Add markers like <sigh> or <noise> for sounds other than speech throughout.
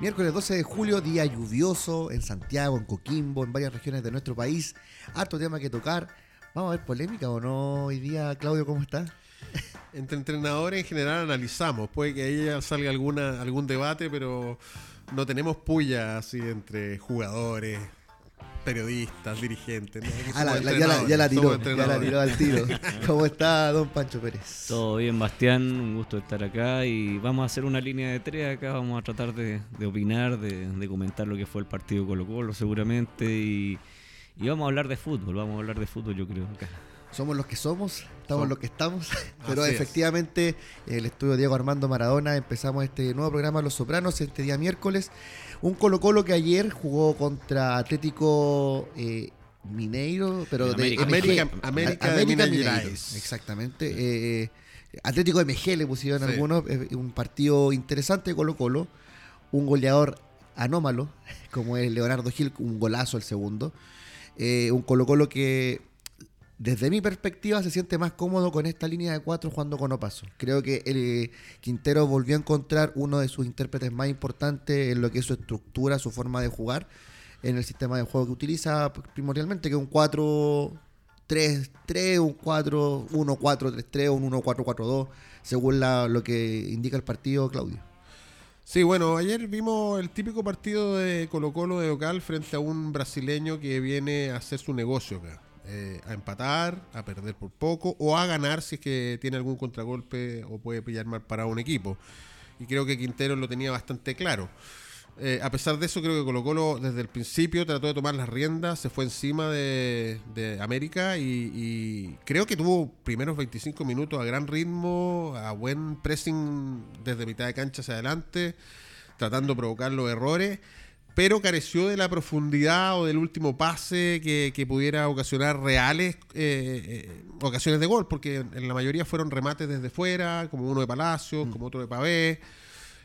Miércoles 12 de julio, día lluvioso en Santiago, en Coquimbo, en varias regiones de nuestro país. Harto tema que tocar. Vamos a ver polémica o no hoy día, Claudio, ¿cómo está? <laughs> Entre entrenadores en general analizamos. Puede que ahí salga alguna, algún debate, pero no tenemos puya así entre jugadores, periodistas, dirigentes. Ah, ya, la, tiró, ya la tiró al tiro. <laughs> ¿Cómo está don Pancho Pérez? Todo bien, Bastián, un gusto estar acá y vamos a hacer una línea de tres acá, vamos a tratar de, opinar, de, comentar lo que fue el partido Colo Colo seguramente y, y, vamos a hablar de fútbol, vamos a hablar de fútbol yo creo acá somos los que somos, estamos los que estamos, <laughs> pero efectivamente el estudio Diego Armando Maradona empezamos este nuevo programa Los Sopranos este día miércoles, un Colo Colo que ayer jugó contra Atlético eh, Mineiro, pero de América, América, de Mineiro, exactamente. Eh, Atlético MG le pusieron algunos, un partido interesante de Colo Colo, un goleador anómalo, <laughs> como es Leonardo Gil, un golazo el segundo. Eh, un Colo Colo que desde mi perspectiva, se siente más cómodo con esta línea de cuatro jugando con Opaso. Creo que el eh, Quintero volvió a encontrar uno de sus intérpretes más importantes en lo que es su estructura, su forma de jugar, en el sistema de juego que utiliza primordialmente, que es un 4-3-3, un 4-1-4-3-3 un 1-4-4-2, según lo que indica el partido, Claudio. Sí, bueno, ayer vimos el típico partido de Colo Colo de local frente a un brasileño que viene a hacer su negocio acá. Eh, a empatar, a perder por poco o a ganar si es que tiene algún contragolpe o puede pillar mal para un equipo. Y creo que Quintero lo tenía bastante claro. Eh, a pesar de eso, creo que Colo desde el principio trató de tomar las riendas, se fue encima de, América y, creo que tuvo primeros 25 minutos a gran ritmo, a buen pressing desde mitad de cancha hacia adelante, tratando de provocar los errores pero careció de la profundidad o del último pase que, pudiera ocasionar reales eh, eh, ocasiones de gol, porque en la mayoría fueron remates desde fuera, como uno de Palacio, mm. como otro de Pavé.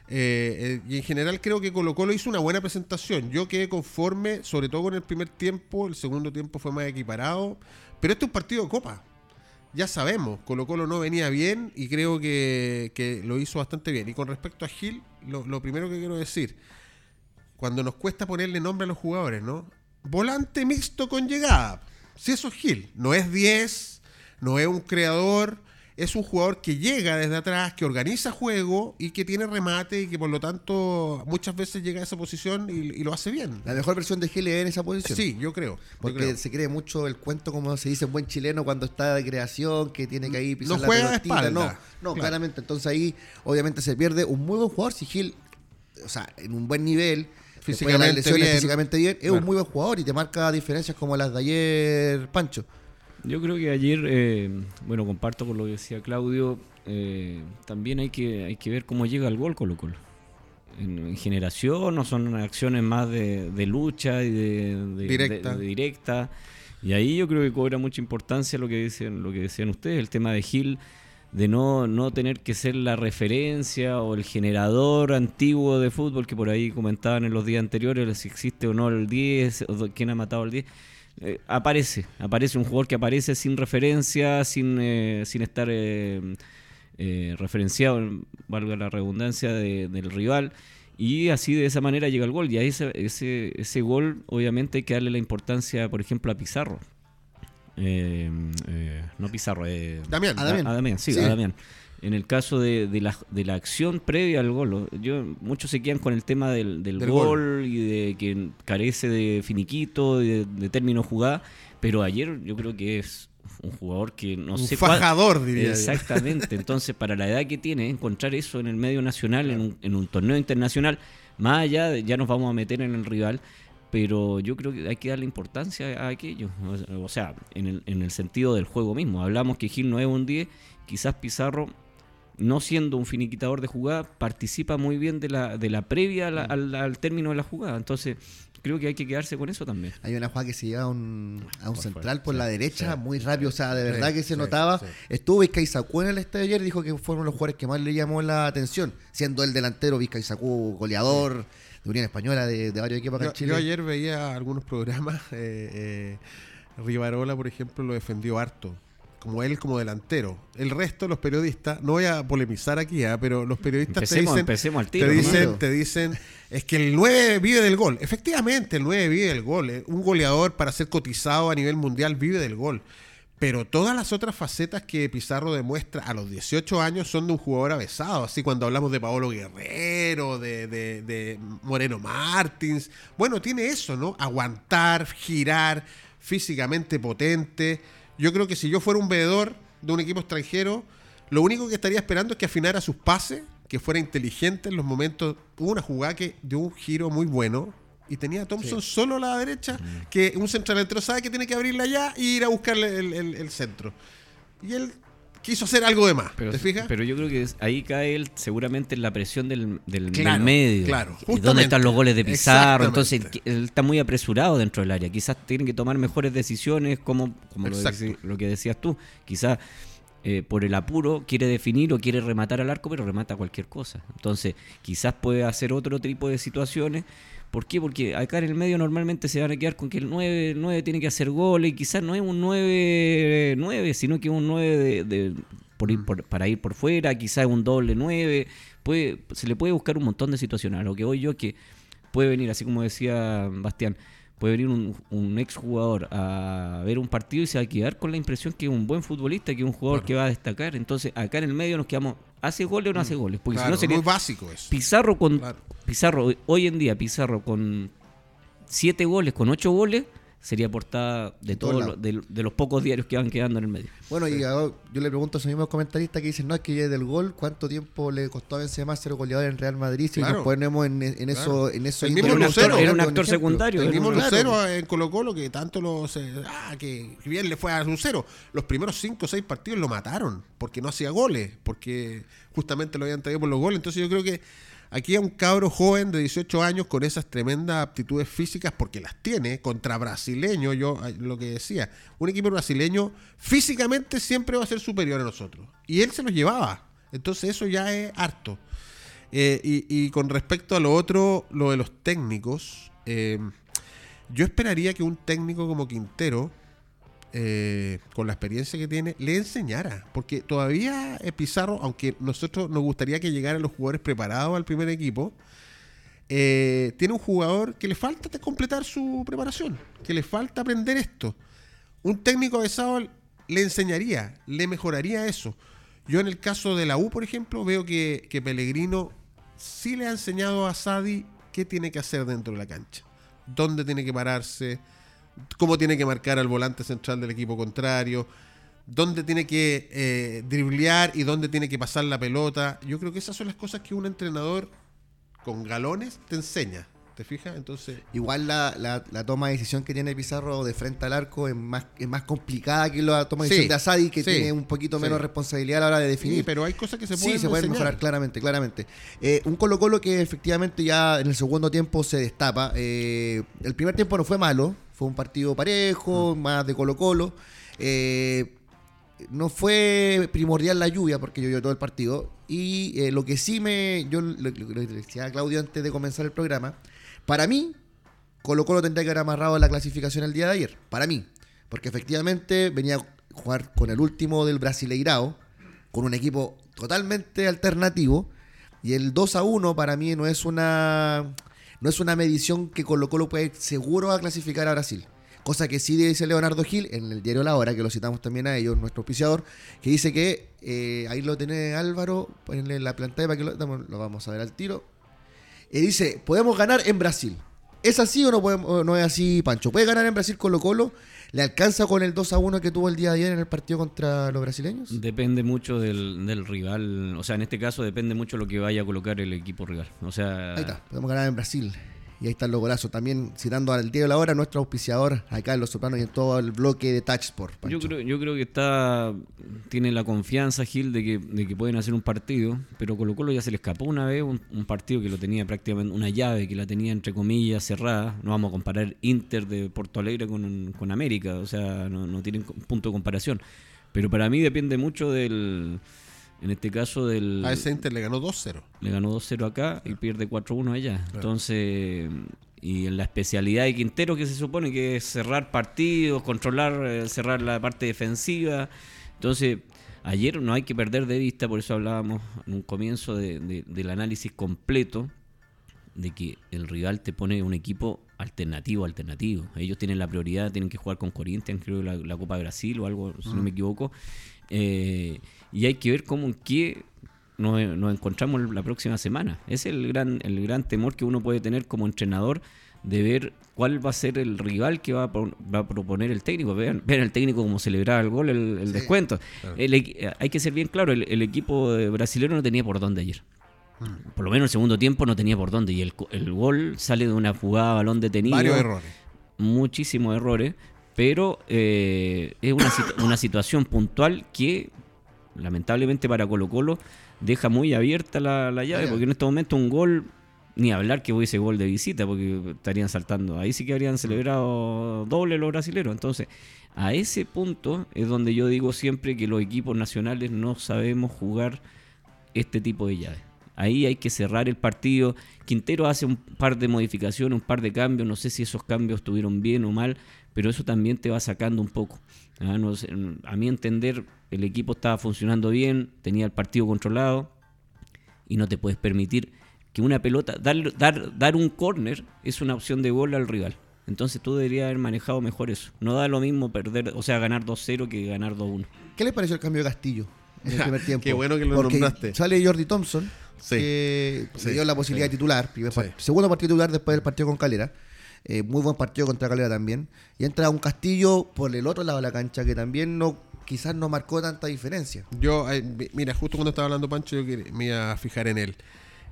Eh, y en general creo que Colo Colo hizo una buena presentación. Yo quedé conforme, sobre todo con el primer tiempo, el segundo tiempo fue más equiparado, pero este es un partido de copa. Ya sabemos, Colo Colo no venía bien y creo que, lo hizo bastante bien. Y con respecto a Gil, lo primero que quiero decir, cuando nos cuesta ponerle nombre a los jugadores, ¿no? Volante mixto con llegada. Si eso es Gil, no es 10, no es un creador, es un jugador que llega desde atrás, que organiza juego y que tiene remate y que por lo tanto muchas veces llega a esa posición y, lo hace bien. La mejor versión de Gil es en esa posición. Sí, yo creo. Porque se cree mucho el cuento, como se dice en buen chileno, cuando está de creación, que tiene que ahí pisar no juega de espalda. No, no claramente. Entonces ahí obviamente se pierde un muy buen jugador si Gil, o sea, en un buen nivel físicamente bien. físicamente bien, es un muy buen jugador y te marca diferencias como las de ayer, Pancho. Yo creo que ayer, eh, bueno, comparto con lo que decía Claudio, eh, también hay que, hay que ver cómo llega el gol Colo Colo. En, generación o son acciones más de, lucha y de, directa. directa. Y ahí yo creo que cobra mucha importancia lo que dicen, lo que decían ustedes, el tema de Gil de no, no tener que ser la referencia o el generador antiguo de fútbol que por ahí comentaban en los días anteriores, si existe o no el 10, o quién ha matado el 10. Eh, aparece, aparece un jugador que aparece sin referencia, sin, eh, sin estar eh, referenciado, valga la redundancia, del rival. Y así de esa manera llega el gol. Y a ese, ese, ese gol, obviamente, hay que darle la importancia, por ejemplo, a Pizarro. Eh, eh, no Pizarro, eh, Damián. A, Damián. sí, A Damián. En el caso de, de, la, de la acción previa al gol, yo, muchos se quedan con el tema del, del, gol, y de que carece de finiquito, de, de término jugada, pero ayer yo creo que es un jugador que no un sé fajador diría exactamente entonces para la edad que tiene encontrar eso en el medio nacional en, un, en un torneo internacional más allá ya nos vamos a meter en el rival pero yo creo que hay que darle importancia a aquello, o sea, en el, en el sentido del juego mismo. Hablamos que Gil no es un 10, quizás Pizarro, no siendo un finiquitador de jugada, participa muy bien de la, de la previa mm. al, término de la jugada. Entonces, creo que hay que quedarse con eso también. Hay una jugada que se lleva a un, a un central por la derecha, muy rápido, o sea, de verdad que se notaba. Estuvo Vizcaizacú en el estadio ayer, dijo que fueron los jugadores que más le llamó la atención, siendo el delantero Vizcaizacú goleador de Unión Española, de, varios equipos acá en Chile. Yo ayer veía algunos programas, <laughs> eh, eh, Rivarola, por ejemplo, lo defendió harto como él como delantero. El resto, los periodistas, no voy a polemizar aquí, ¿ah? pero los periodistas te dicen, empecemos al tiro, te, ¿no? dicen, te dicen, es que el 9 vive del gol. Efectivamente, el 9 vive del gol. eh. Un goleador para ser cotizado a nivel mundial vive del gol. Pero todas las otras facetas que Pizarro demuestra a los 18 años son de un jugador avesado. Así cuando hablamos de Paolo Guerrero, de, de- de Moreno Martins. Bueno, tiene eso, ¿no? Aguantar, girar, físicamente potente. Yo creo que si yo fuera un veedor de un equipo extranjero, lo único que estaría esperando es que afinara sus pases, que fuera inteligente en los momentos. Hubo una jugada que dio un giro muy bueno. Y tenía a Thompson solo a la derecha, que un central delantero sabe que tiene que abrirla allá y ir a buscarle el, el- el centro. Y él quiso hacer algo de más. Pero, ¿Te fijas? pero yo creo que ahí cae él seguramente en la presión del, del- del Claro, medio. claro, ¿Y justamente. ¿Dónde están los goles de Pizarro? Entonces él, está muy apresurado dentro del área. Quizás tiene que tomar mejores decisiones, como, como lo, lo que decías tú. Quizás eh, por el apuro quiere definir o quiere rematar al arco, pero remata cualquier cosa. Entonces quizás puede hacer otro tipo de situaciones. ¿Por qué? Porque acá en el medio normalmente se van a quedar con que el 9, el 9 tiene que hacer goles y quizás no es un 9, 9 sino que es un 9 de, de- por ir por- para ir por fuera, quizás un doble 9. Puede, se le puede buscar un montón de situaciones. A lo que voy yo que puede venir, así como decía Bastián, puede venir un, un exjugador a ver un partido y se va a quedar con la impresión que es un buen futbolista, que es un jugador Claro. que va a destacar. Entonces acá en el medio nos quedamos, ¿hace goles o no hace goles? Porque Mm. Claro, si no sería muy básico eso. Pizarro con Claro. Pizarro hoy en día Pizarro con siete goles, con ocho goles sería portada de todos los- de, de los pocos diarios que van quedando en el medio. Bueno, y ahora yo le pregunto a esos mismos comentaristas que dicen, no, es que ya es del gol, ¿cuánto tiempo le costó a Benzema ser goleador en Real Madrid? Si Claro. nos ponemos en, en eso, Claro. en eso El mismo Era un Lucero, actor, era un actor secundario. El mismo. Lucero en Colo Colo que tanto lo se- ah, que bien le fue a Lucero. Los primeros cinco o seis partidos lo mataron porque no hacía goles, porque justamente lo habían traído por los goles. Entonces yo creo que aquí a un cabro joven de 18 años con esas tremendas aptitudes físicas, porque las tiene, contra brasileño, yo lo que decía, un equipo brasileño físicamente siempre va a ser superior a nosotros. Y él se los llevaba. Entonces eso ya es harto. Eh, y, y con respecto a lo otro, lo de los técnicos, eh, yo esperaría que un técnico como Quintero, eh, con la experiencia que tiene, le enseñara. Porque todavía eh, Pizarro, aunque nosotros nos gustaría que llegaran los jugadores preparados al primer equipo, eh, tiene un jugador que le falta de completar su preparación, que le falta aprender esto. Un técnico avesado le enseñaría, le mejoraría eso. Yo en el caso de la U, por ejemplo, veo que, que Pellegrino sí le ha enseñado a Sadi qué tiene que hacer dentro de la cancha. Dónde tiene que pararse, cómo tiene que marcar al volante central del equipo contrario, dónde tiene que eh, driblear y dónde tiene que pasar la pelota. Yo creo que esas son las cosas que un entrenador con galones te enseña. ¿Te fijas? Entonces, Igual la, la, la toma de decisión que tiene Pizarro de frente al arco es más, es más complicada que la toma de Sí, decisión de Asadi, que sí, tiene un poquito sí. menos responsabilidad a la hora de definir. sí, pero hay cosas que se Sí, pueden se pueden mejorar claramente, claramente. Eh, un Colo Colo que efectivamente ya en el segundo tiempo se destapa. Eh, el primer tiempo no fue malo, fue un partido parejo, más de Colo Colo. Eh, no fue primordial la lluvia porque llovió todo el partido. Y eh, lo que sí me. Yo le decía a Claudio antes de comenzar el programa. Para mí, Colo Colo tendría que haber amarrado la clasificación el día de ayer. Para mí. Porque efectivamente venía a jugar con el último del Brasileirao. Con un equipo totalmente alternativo. Y el 2 a 1 para mí no es una. No es una medición que Colo Colo puede seguro a clasificar a Brasil. Cosa que sí dice Leonardo Gil en el diario La Hora, que lo citamos también a ellos, nuestro auspiciador, que dice que eh, ahí lo tiene Álvaro, ponle la pantalla para que lo, lo vamos a ver al tiro. Y dice, podemos ganar en Brasil. ¿Es así o no, podemos- no es así, Pancho? ¿Puede ganar en Brasil Colo Colo? ¿Le alcanza con el 2 a 1 que tuvo el día de ayer en el partido contra los brasileños? Depende mucho del, del rival. O sea, en este caso depende mucho lo que vaya a colocar el equipo rival. O sea, Ahí está, podemos ganar en Brasil. Y ahí está el golazo. También citando al día de la hora, nuestro auspiciador acá en Los Sopranos y en todo el bloque de Touchsport. Pancho. Yo creo, yo creo que está tiene la confianza Gil de que, de que pueden hacer un partido, pero Colo Colo ya se le escapó una vez un, un partido que lo tenía prácticamente una llave que la tenía entre comillas cerrada. No vamos a comparar Inter de Porto Alegre con, con América, o sea, no, no tienen punto de comparación. Pero para mí depende mucho del, en este caso del... A ese Inter le ganó 2-0. Le ganó 2-0 acá y pierde 4-1 allá. Entonces, y en la especialidad de Quintero que se supone que es cerrar partidos, controlar, eh, cerrar la parte defensiva. Entonces, ayer no hay que perder de vista, por eso hablábamos en un comienzo del análisis completo, de que el rival te pone un equipo alternativo, alternativo. Ellos tienen la prioridad, tienen que jugar con Corinthians, creo, la, la Copa de Brasil o algo, si no me equivoco. Eh, y hay que ver cómo en qué nos, encontramos la próxima semana. Ese es el gran, el gran temor que uno puede tener como entrenador de ver cuál va a ser el rival que va a, va a proponer el técnico. Vean, vean, el técnico como celebraba el gol, el, descuento. hay que ser bien claro, el, equipo brasileño no tenía por dónde ayer. Mm. Por lo menos el segundo tiempo no tenía por dónde. Y el, gol sale de una jugada balón detenido. Varios errores. Muchísimos errores. Pero eh, es una, una situación puntual que, lamentablemente para Colo Colo, deja muy abierta la, llave. Porque en este momento un gol ni hablar que hubiese gol de visita, porque estarían saltando. Ahí sí que habrían celebrado doble los brasileños. Entonces, a ese punto es donde yo digo siempre que los equipos nacionales no sabemos jugar este tipo de llaves. Ahí hay que cerrar el partido. Quintero hace un par de modificaciones, un par de cambios. No sé si esos cambios estuvieron bien o mal, pero eso también te va sacando un poco. Ah, a mi entender, el equipo estaba funcionando bien, tenía el partido controlado y no te puedes permitir que una pelota, dar, dar, dar un córner es una opción de gol al rival. Entonces tú deberías haber manejado mejor eso. No da lo mismo perder, o sea, ganar 2-0 que ganar 2-1. ¿Qué le pareció el cambio de Castillo en el <laughs> primer tiempo? Qué bueno que lo nombraste. Sale Jordi Thompson, que le dio la posibilidad de titular. segundo partido titular después del partido con Calera. Eh, muy buen partido contra Calera también. Y entra un Castillo por el otro lado de la cancha que también no quizás no marcó tanta diferencia. Yo, eh, mira, justo cuando estaba hablando Pancho, yo me iba a fijar en él.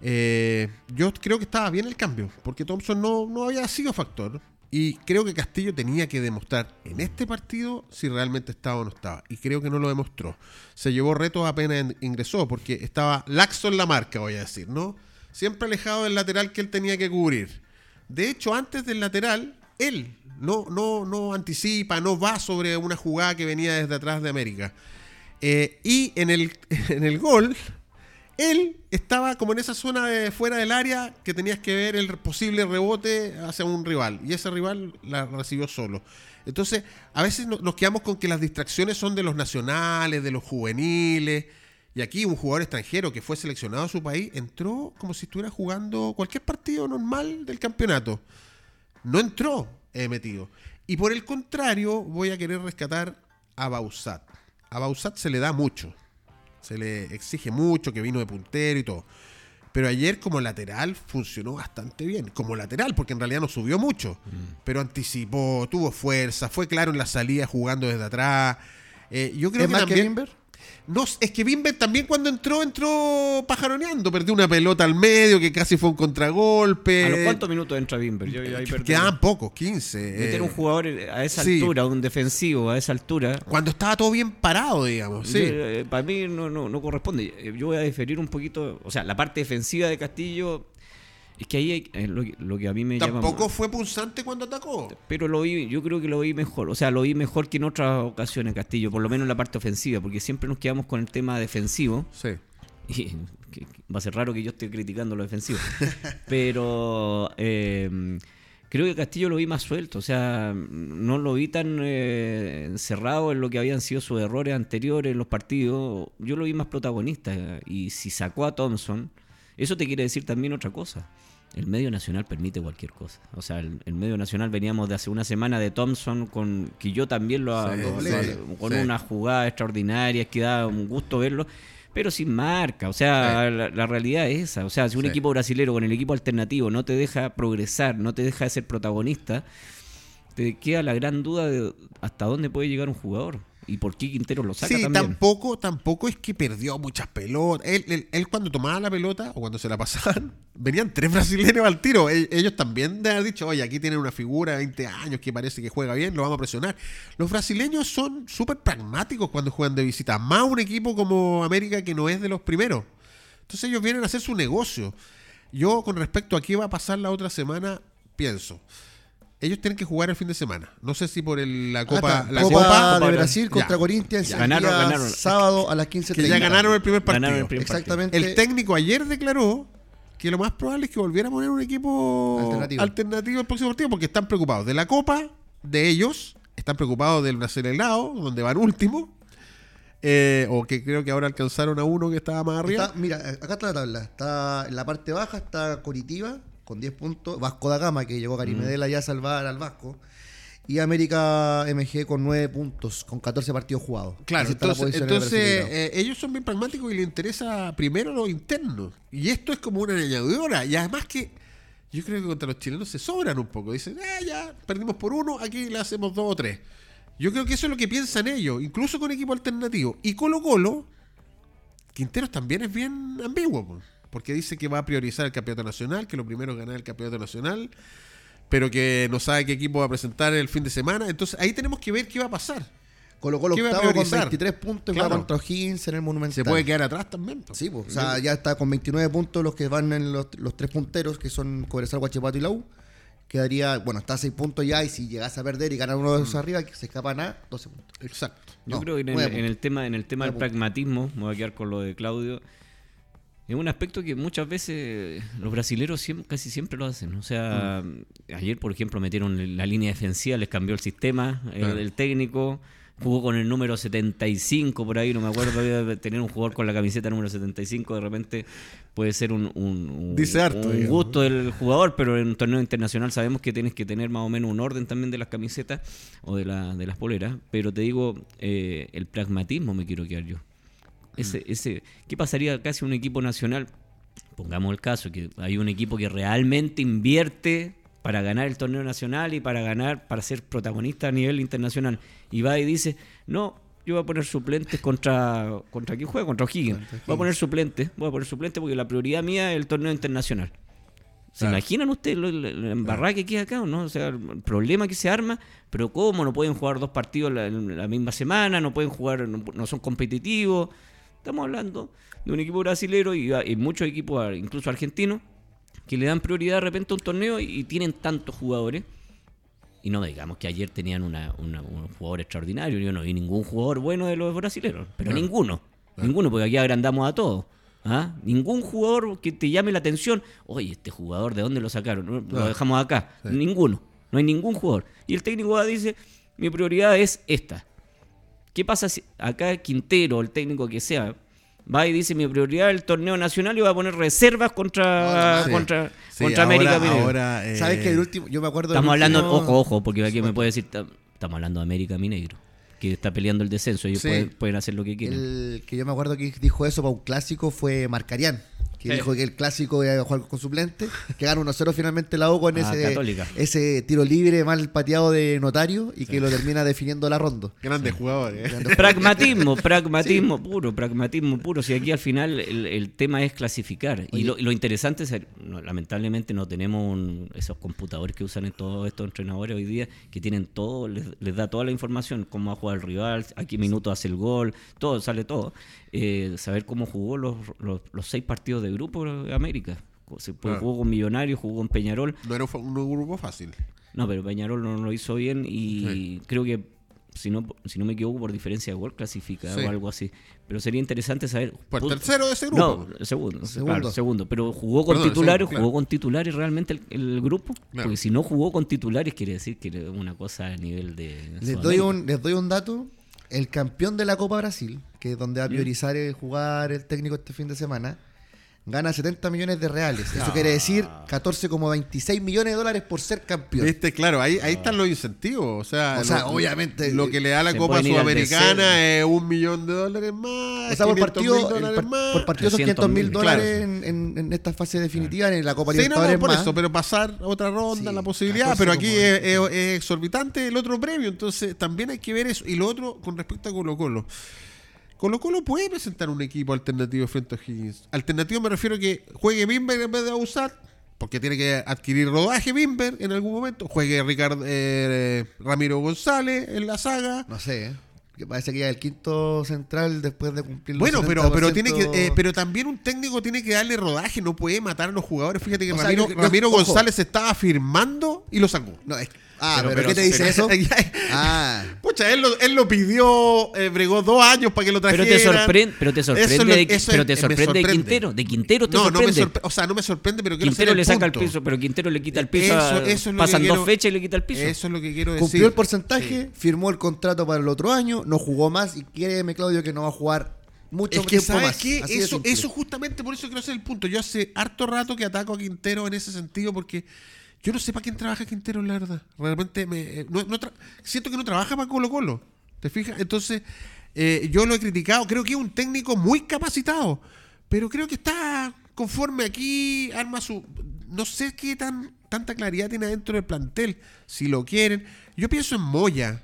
Eh, yo creo que estaba bien el cambio, porque Thompson no, no había sido factor. Y creo que Castillo tenía que demostrar en este partido si realmente estaba o no estaba. Y creo que no lo demostró. Se llevó retos apenas ingresó, porque estaba laxo en la marca, voy a decir, ¿no? Siempre alejado del lateral que él tenía que cubrir. De hecho, antes del lateral, él no, no, no anticipa, no va sobre una jugada que venía desde atrás de América. Eh, y en el, <laughs> en el gol, él estaba como en esa zona de fuera del área que tenías que ver el posible rebote hacia un rival. Y ese rival la recibió solo. Entonces, a veces nos quedamos con que las distracciones son de los nacionales, de los juveniles. Y aquí un jugador extranjero que fue seleccionado a su país entró como si estuviera jugando cualquier partido normal del campeonato. No entró he metido. Y por el contrario, voy a querer rescatar a Bausat. A Bausat se le da mucho. Se le exige mucho, que vino de puntero y todo. Pero ayer como lateral funcionó bastante bien. Como lateral, porque en realidad no subió mucho. Mm. Pero anticipó, tuvo fuerza, fue claro en la salida jugando desde atrás. Eh, yo creo que también... No, es que Bimber también cuando entró, entró pajaroneando. Perdió una pelota al medio que casi fue un contragolpe. ¿A los cuántos minutos entra Bimber? Quedaban pocos, 15. Meter eh. un jugador a esa altura, un defensivo a esa altura. Cuando estaba todo bien parado, digamos. Sí. Eh, para mí no, no, no corresponde. Yo voy a diferir un poquito. O sea, la parte defensiva de Castillo es que ahí hay, lo, que a mí me Tampoco fue punzante cuando atacó. Pero lo vi, yo creo que lo vi mejor. O sea, lo vi mejor que en otras ocasiones, Castillo, por lo menos en la parte ofensiva, porque siempre nos quedamos con el tema defensivo. Sí. <laughs> Y va a ser raro que yo esté criticando lo defensivo. <laughs> pero em, creo que Castillo lo vi más suelto. O sea, no lo vi tan eh, encerrado en lo que habían sido sus errores anteriores en los partidos. Yo lo vi más protagonista. Y si sacó a Thompson, eso te quiere decir también otra cosa el medio nacional permite cualquier cosa. O sea, el, medio nacional veníamos de hace una semana de Thompson con que yo también lo, hago con una jugada extraordinaria, que da un gusto verlo, pero sin marca. O sea, la, realidad es esa. O sea, si un equipo brasilero con el equipo alternativo no te deja progresar, no te deja de ser protagonista, te queda la gran duda de hasta dónde puede llegar un jugador y por qué Quintero lo saca sí, tampoco, tampoco es que perdió muchas pelotas. Él, él, cuando tomaba la pelota o cuando se la pasaban, <laughs> venían tres brasileños al tiro. E, ellos también han dicho, oye, aquí tienen una figura de 20 años que parece que juega bien, lo vamos a presionar. Los brasileños son súper pragmáticos cuando juegan de visita, más un equipo como América que no es de los primeros. Entonces ellos vienen a hacer su negocio. Yo con respecto a qué va a pasar la otra semana, pienso ellos tienen que jugar el fin de semana. No sé si por el, la Copa, la Copa, de Brasil contra Corinthians ganaron, ganaron, sábado a las 15:30. Que ya ganaron el primer partido. El primer Exactamente. El técnico ayer declaró que lo más probable es que volviera a poner un equipo alternativo, el próximo partido porque están preocupados de la Copa, de ellos, están preocupados del Brasil helado, donde van último. eh, o que creo que ahora alcanzaron a uno que estaba más arriba. Está- mira, acá está la tabla. Está en la parte baja está Coritiba con 10 puntos, Vasco da Gama que llegó a Carimedela ya a salvar al Vasco y América MG con 9 puntos con 14 partidos jugados. Claro, Así entonces, eh, ellos son bien pragmáticos y les interesa primero lo interno. Y esto es como una añadidura. Y además que yo creo que contra los chilenos se sobran un poco. Dicen, ah, ya, perdimos por uno, aquí le hacemos dos o tres. Yo creo que eso es lo que piensan ellos, incluso con equipo alternativo. Y Colo Colo, Quinteros también es bien ambiguo, po, porque dice que va a priorizar el campeonato nacional, que lo primero es ganar el campeonato nacional, pero que no sabe qué equipo va a presentar el fin de semana. Entonces ahí tenemos que ver qué va a pasar. Colo Colo ¿qué va a octavo con priorizar? 23 puntos y Claro. va contra O'Higgins en el Monumental. Se puede quedar atrás también. po. Sí, pues, o sea, ya está con 29 puntos los que van en los, los tres punteros, que son Cobresal, Guachipato y la U. Quedaría, bueno, está a 6 puntos ya, y si llegas a perder y ganar uno de Mm. esos arriba, que se escapan a 12 puntos. Exacto. Yo No, creo que en el, en el tema, en el tema del puntos. pragmatismo, me voy a quedar con lo de Claudio. Es un aspecto que muchas veces los brasileros siem- casi siempre lo hacen. O sea, Mm. ayer, por ejemplo, metieron la línea defensiva, les cambió el sistema, el, Claro. el técnico. Jugó con el número 75 por ahí, no me acuerdo. Tener un jugador con la camiseta número 75 de repente puede ser un, un- un- Dice harto, un digamos. gusto del jugador, pero en un torneo internacional sabemos que tienes que tener más o menos un orden también de las camisetas o de, la, de las poleras. Pero te digo, eh, el pragmatismo me quiero quedar yo. Ese, ese, ¿Qué pasaría casi un equipo nacional? Pongamos el caso, que hay un equipo que realmente invierte para ganar el torneo nacional y para ganar, para ser protagonista a nivel internacional. Y va y dice, no, yo voy a poner suplentes contra... ¿Contra quién juega? Contra O'Higgins. Voy a poner suplentes, voy a poner suplentes porque la prioridad mía es el torneo internacional. ¿Se Claro. imaginan ustedes lo- la, la embarrada que queda acá o no? O sea, el problema que se arma, pero ¿cómo? No pueden jugar dos partidos la, la misma semana, no pueden jugar, no, no son competitivos. Estamos hablando de un equipo brasilero y, y muchos equipos, incluso argentinos, que le dan prioridad de repente a un torneo y, y tienen tantos jugadores. Y no digamos que ayer tenían una, una- un jugador extraordinario. Yo no vi ningún jugador bueno de los brasileños, pero No. ninguno. Ninguno, porque aquí agrandamos a todos. ¿Ah? Ningún jugador que te llame la atención. Oye, este jugador, ¿de dónde lo sacaron? Lo dejamos acá. Sí. Ninguno. No hay ningún jugador. Y el técnico dice, mi prioridad es esta. ¿Qué pasa si acá Quintero, el técnico que sea, va y dice mi prioridad es el torneo nacional y va a poner reservas contra, Sí. contra, Sí, contra ahora- América Mineiro? ahora, eh, ¿Sabes que el último, yo me acuerdo Estamos hablando, último- ojo, ojo, porque aquí me puede decir, ta- estamos hablando de América Mineiro, que está peleando el descenso, ellos Sí. pueden, pueden hacer lo que quieran. El que yo me acuerdo que dijo eso para un clásico fue Marcarián, que Sí. dijo que el clásico iba a jugar con suplente, que gana 1-0 finalmente la U con Ah, ese, Católica. ese tiro libre mal pateado de Notario y que lo termina definiendo la ronda. Grandes jugadores. ¿eh? <laughs> Pragmatismo, pragmatismo puro, pragmatismo puro. Si aquí al final el, el tema es clasificar. Y Oye. lo, y lo interesante es, no, lamentablemente no tenemos un- esos computadores que usan en todos estos entrenadores hoy día, que tienen todo, les, les da toda la información, cómo va a jugar el rival, a qué minuto hace el gol, todo, sale todo. Eh, saber cómo jugó los, los, los seis partidos de grupo de América. Se Claro. jugó con Millonarios, jugó con Peñarol. No era un, grupo fácil. No, pero Peñarol no lo hizo bien y Sí. creo que, si no, si no me equivoco, por diferencia de gol clasifica Sí. o algo así. Pero sería interesante saber. Fue el Pu- tercero de ese grupo. No, segundo, Segundo. claro, segundo. Pero jugó con Perdón, titulares, segundo, claro. jugó con titulares realmente el, el grupo. Claro. Porque si no jugó con titulares, quiere decir que era una cosa a nivel de. Les doy, un, les doy un dato. El campeón de la Copa Brasil, que es donde va a priorizar el jugar el técnico este fin de semana, gana 70 millones de reales. Eso quiere decir 14,26 millones de dólares por ser campeón. Viste, claro, ahí, ahí están los incentivos. O sea, O sea, lo- obviamente, Lo que le da la Copa Sudamericana es un millón de dólares más. O sea, por 500 partido, mil el dólares par- más. por partido son 500 mil 300.000, dólares claro. en, en- en esta fase definitiva, en la Copa Sí, no, Libertadores no, por más. eso, pero pasar otra ronda, Sí, la posibilidad. 14 Pero aquí es exorbitante el otro premio, entonces también hay que ver eso. Y lo otro con respecto a Colo Colo. Colo Colo puede presentar un equipo alternativo frente a Higgins. Alternativo me refiero a que juegue Bimber en vez de usar, porque tiene que adquirir rodaje Bimber en algún momento. Juegue Ricardo eh, Ramiro González en la saga. No sé, ¿eh? que parece que ya el quinto central después de cumplir los Bueno, pero, pero 70%. tiene que, eh, pero también un técnico tiene que darle rodaje, no puede matar a los jugadores. Fíjate que O Ramiro, yo- Ramiro ojo. González estaba firmando y lo sacó. No, es- Ah, Pero- pero, pero- ¿qué te dice pero- eso? <laughs> ah, Pucha, él lo, él lo pidió, eh, bregó dos años para que lo Pero trajeran. te sorprende, pero te sorprende, Eso es lo- de, eso pero te sorprende, de sorprende. Quintero, de Quintero te no, no me sorprende. sorprende. O sea, no me sorprende, pero quiero Quintero le saca el piso, pero Quintero le quita el piso. Eso- eso es lo que pasan quiero- dos fechas y le quita el piso. Eso es lo que quiero decir. cumplió el porcentaje, firmó el contrato para el otro año, no jugó más y créeme, Claudio, que no va a jugar mucho Es que, tiempo ¿sabes más. qué? Eso, eso justamente por eso quiero hacer el punto. Yo hace harto rato que ataco a Quintero en ese sentido porque yo no sé para quién trabaja Quintero, la verdad. Realmente me, eh, siento que no trabaja para Colo Colo. ¿Te fijas? Entonces, eh, yo lo he criticado. Creo que es un técnico muy capacitado, pero creo que está conforme aquí, arma su... No sé qué tan tanta claridad tiene dentro del plantel, si lo quieren. Yo pienso en Moya.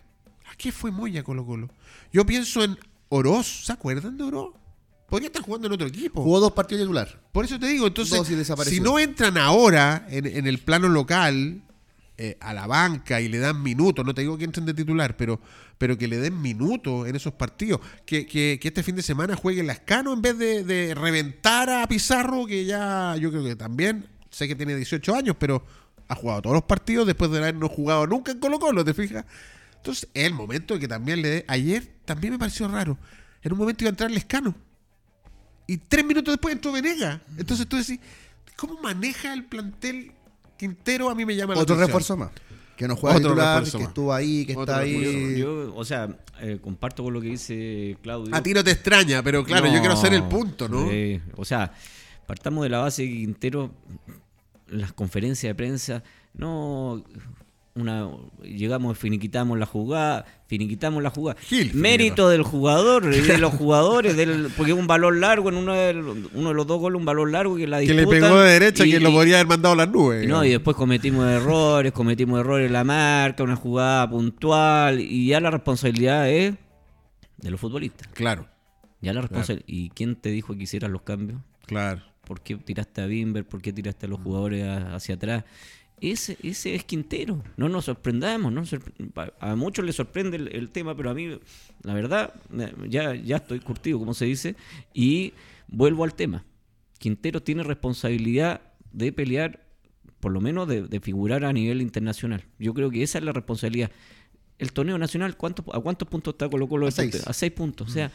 ¿A qué fue Moya Colo Colo? Yo pienso en Oroz. ¿Se acuerdan de Oroz? Podría estar jugando en otro equipo. Jugó dos partidos titular. Por eso te digo, entonces, si no entran ahora en, en el plano local eh, a la banca y le dan minutos, no te digo que entren de titular, pero, pero que le den minutos en esos partidos, que, que- que este fin de semana juegue Lascano en vez de, de reventar a Pizarro, que ya yo creo que también, sé que tiene 18 años, pero ha jugado todos los partidos después de haber no jugado nunca en Colo Colo, ¿te fijas? Entonces, es el momento que también le dé. Ayer también me pareció raro. En un momento iba a entrar Lescano. Y tres minutos después entró Venega. Entonces tú decís, ¿cómo maneja el plantel Quintero? A mí me llama la Otro atención. refuerzo más. Que no juega Otro titular, refuerzo que más. estuvo ahí, que Otro está refuerzo. ahí. Yo, o sea, eh, comparto con lo que dice Claudio. A ti no te extraña, pero claro, yo quiero hacer el punto, ¿no? eh, o sea, partamos de la base de que Quintero, las conferencias de prensa, no. Una, llegamos, finiquitamos la jugada, finiquitamos la jugada. Gil, Mérito del jugador, de <laughs> los jugadores, del, porque un balón largo en uno de, los- uno de los dos goles, un balón largo que la que le pegó de derecha y- que lo podría haber mandado a las nubes. y no, y después cometimos errores, cometimos errores en la marca, una jugada puntual, y ya la responsabilidad es de los futbolistas. Claro, Ya la responsabilidad. ¿Y quién te dijo que hicieras los cambios? claro. ¿Por qué tiraste a Bimber? ¿Por qué tiraste a los jugadores hacia atrás? Ese, ese es Quintero. No nos sorprendamos. No nos sorpre- a muchos les sorprende el, el tema, pero a mí, la verdad, ya, ya estoy curtido, como se dice. Y vuelvo al tema. Quintero tiene responsabilidad de pelear, por lo menos de, de figurar a nivel internacional. Yo creo que esa es la responsabilidad. El torneo nacional, ¿cuántos, ¿a cuántos puntos está Colo Colo? A de seis. A seis puntos. O sea,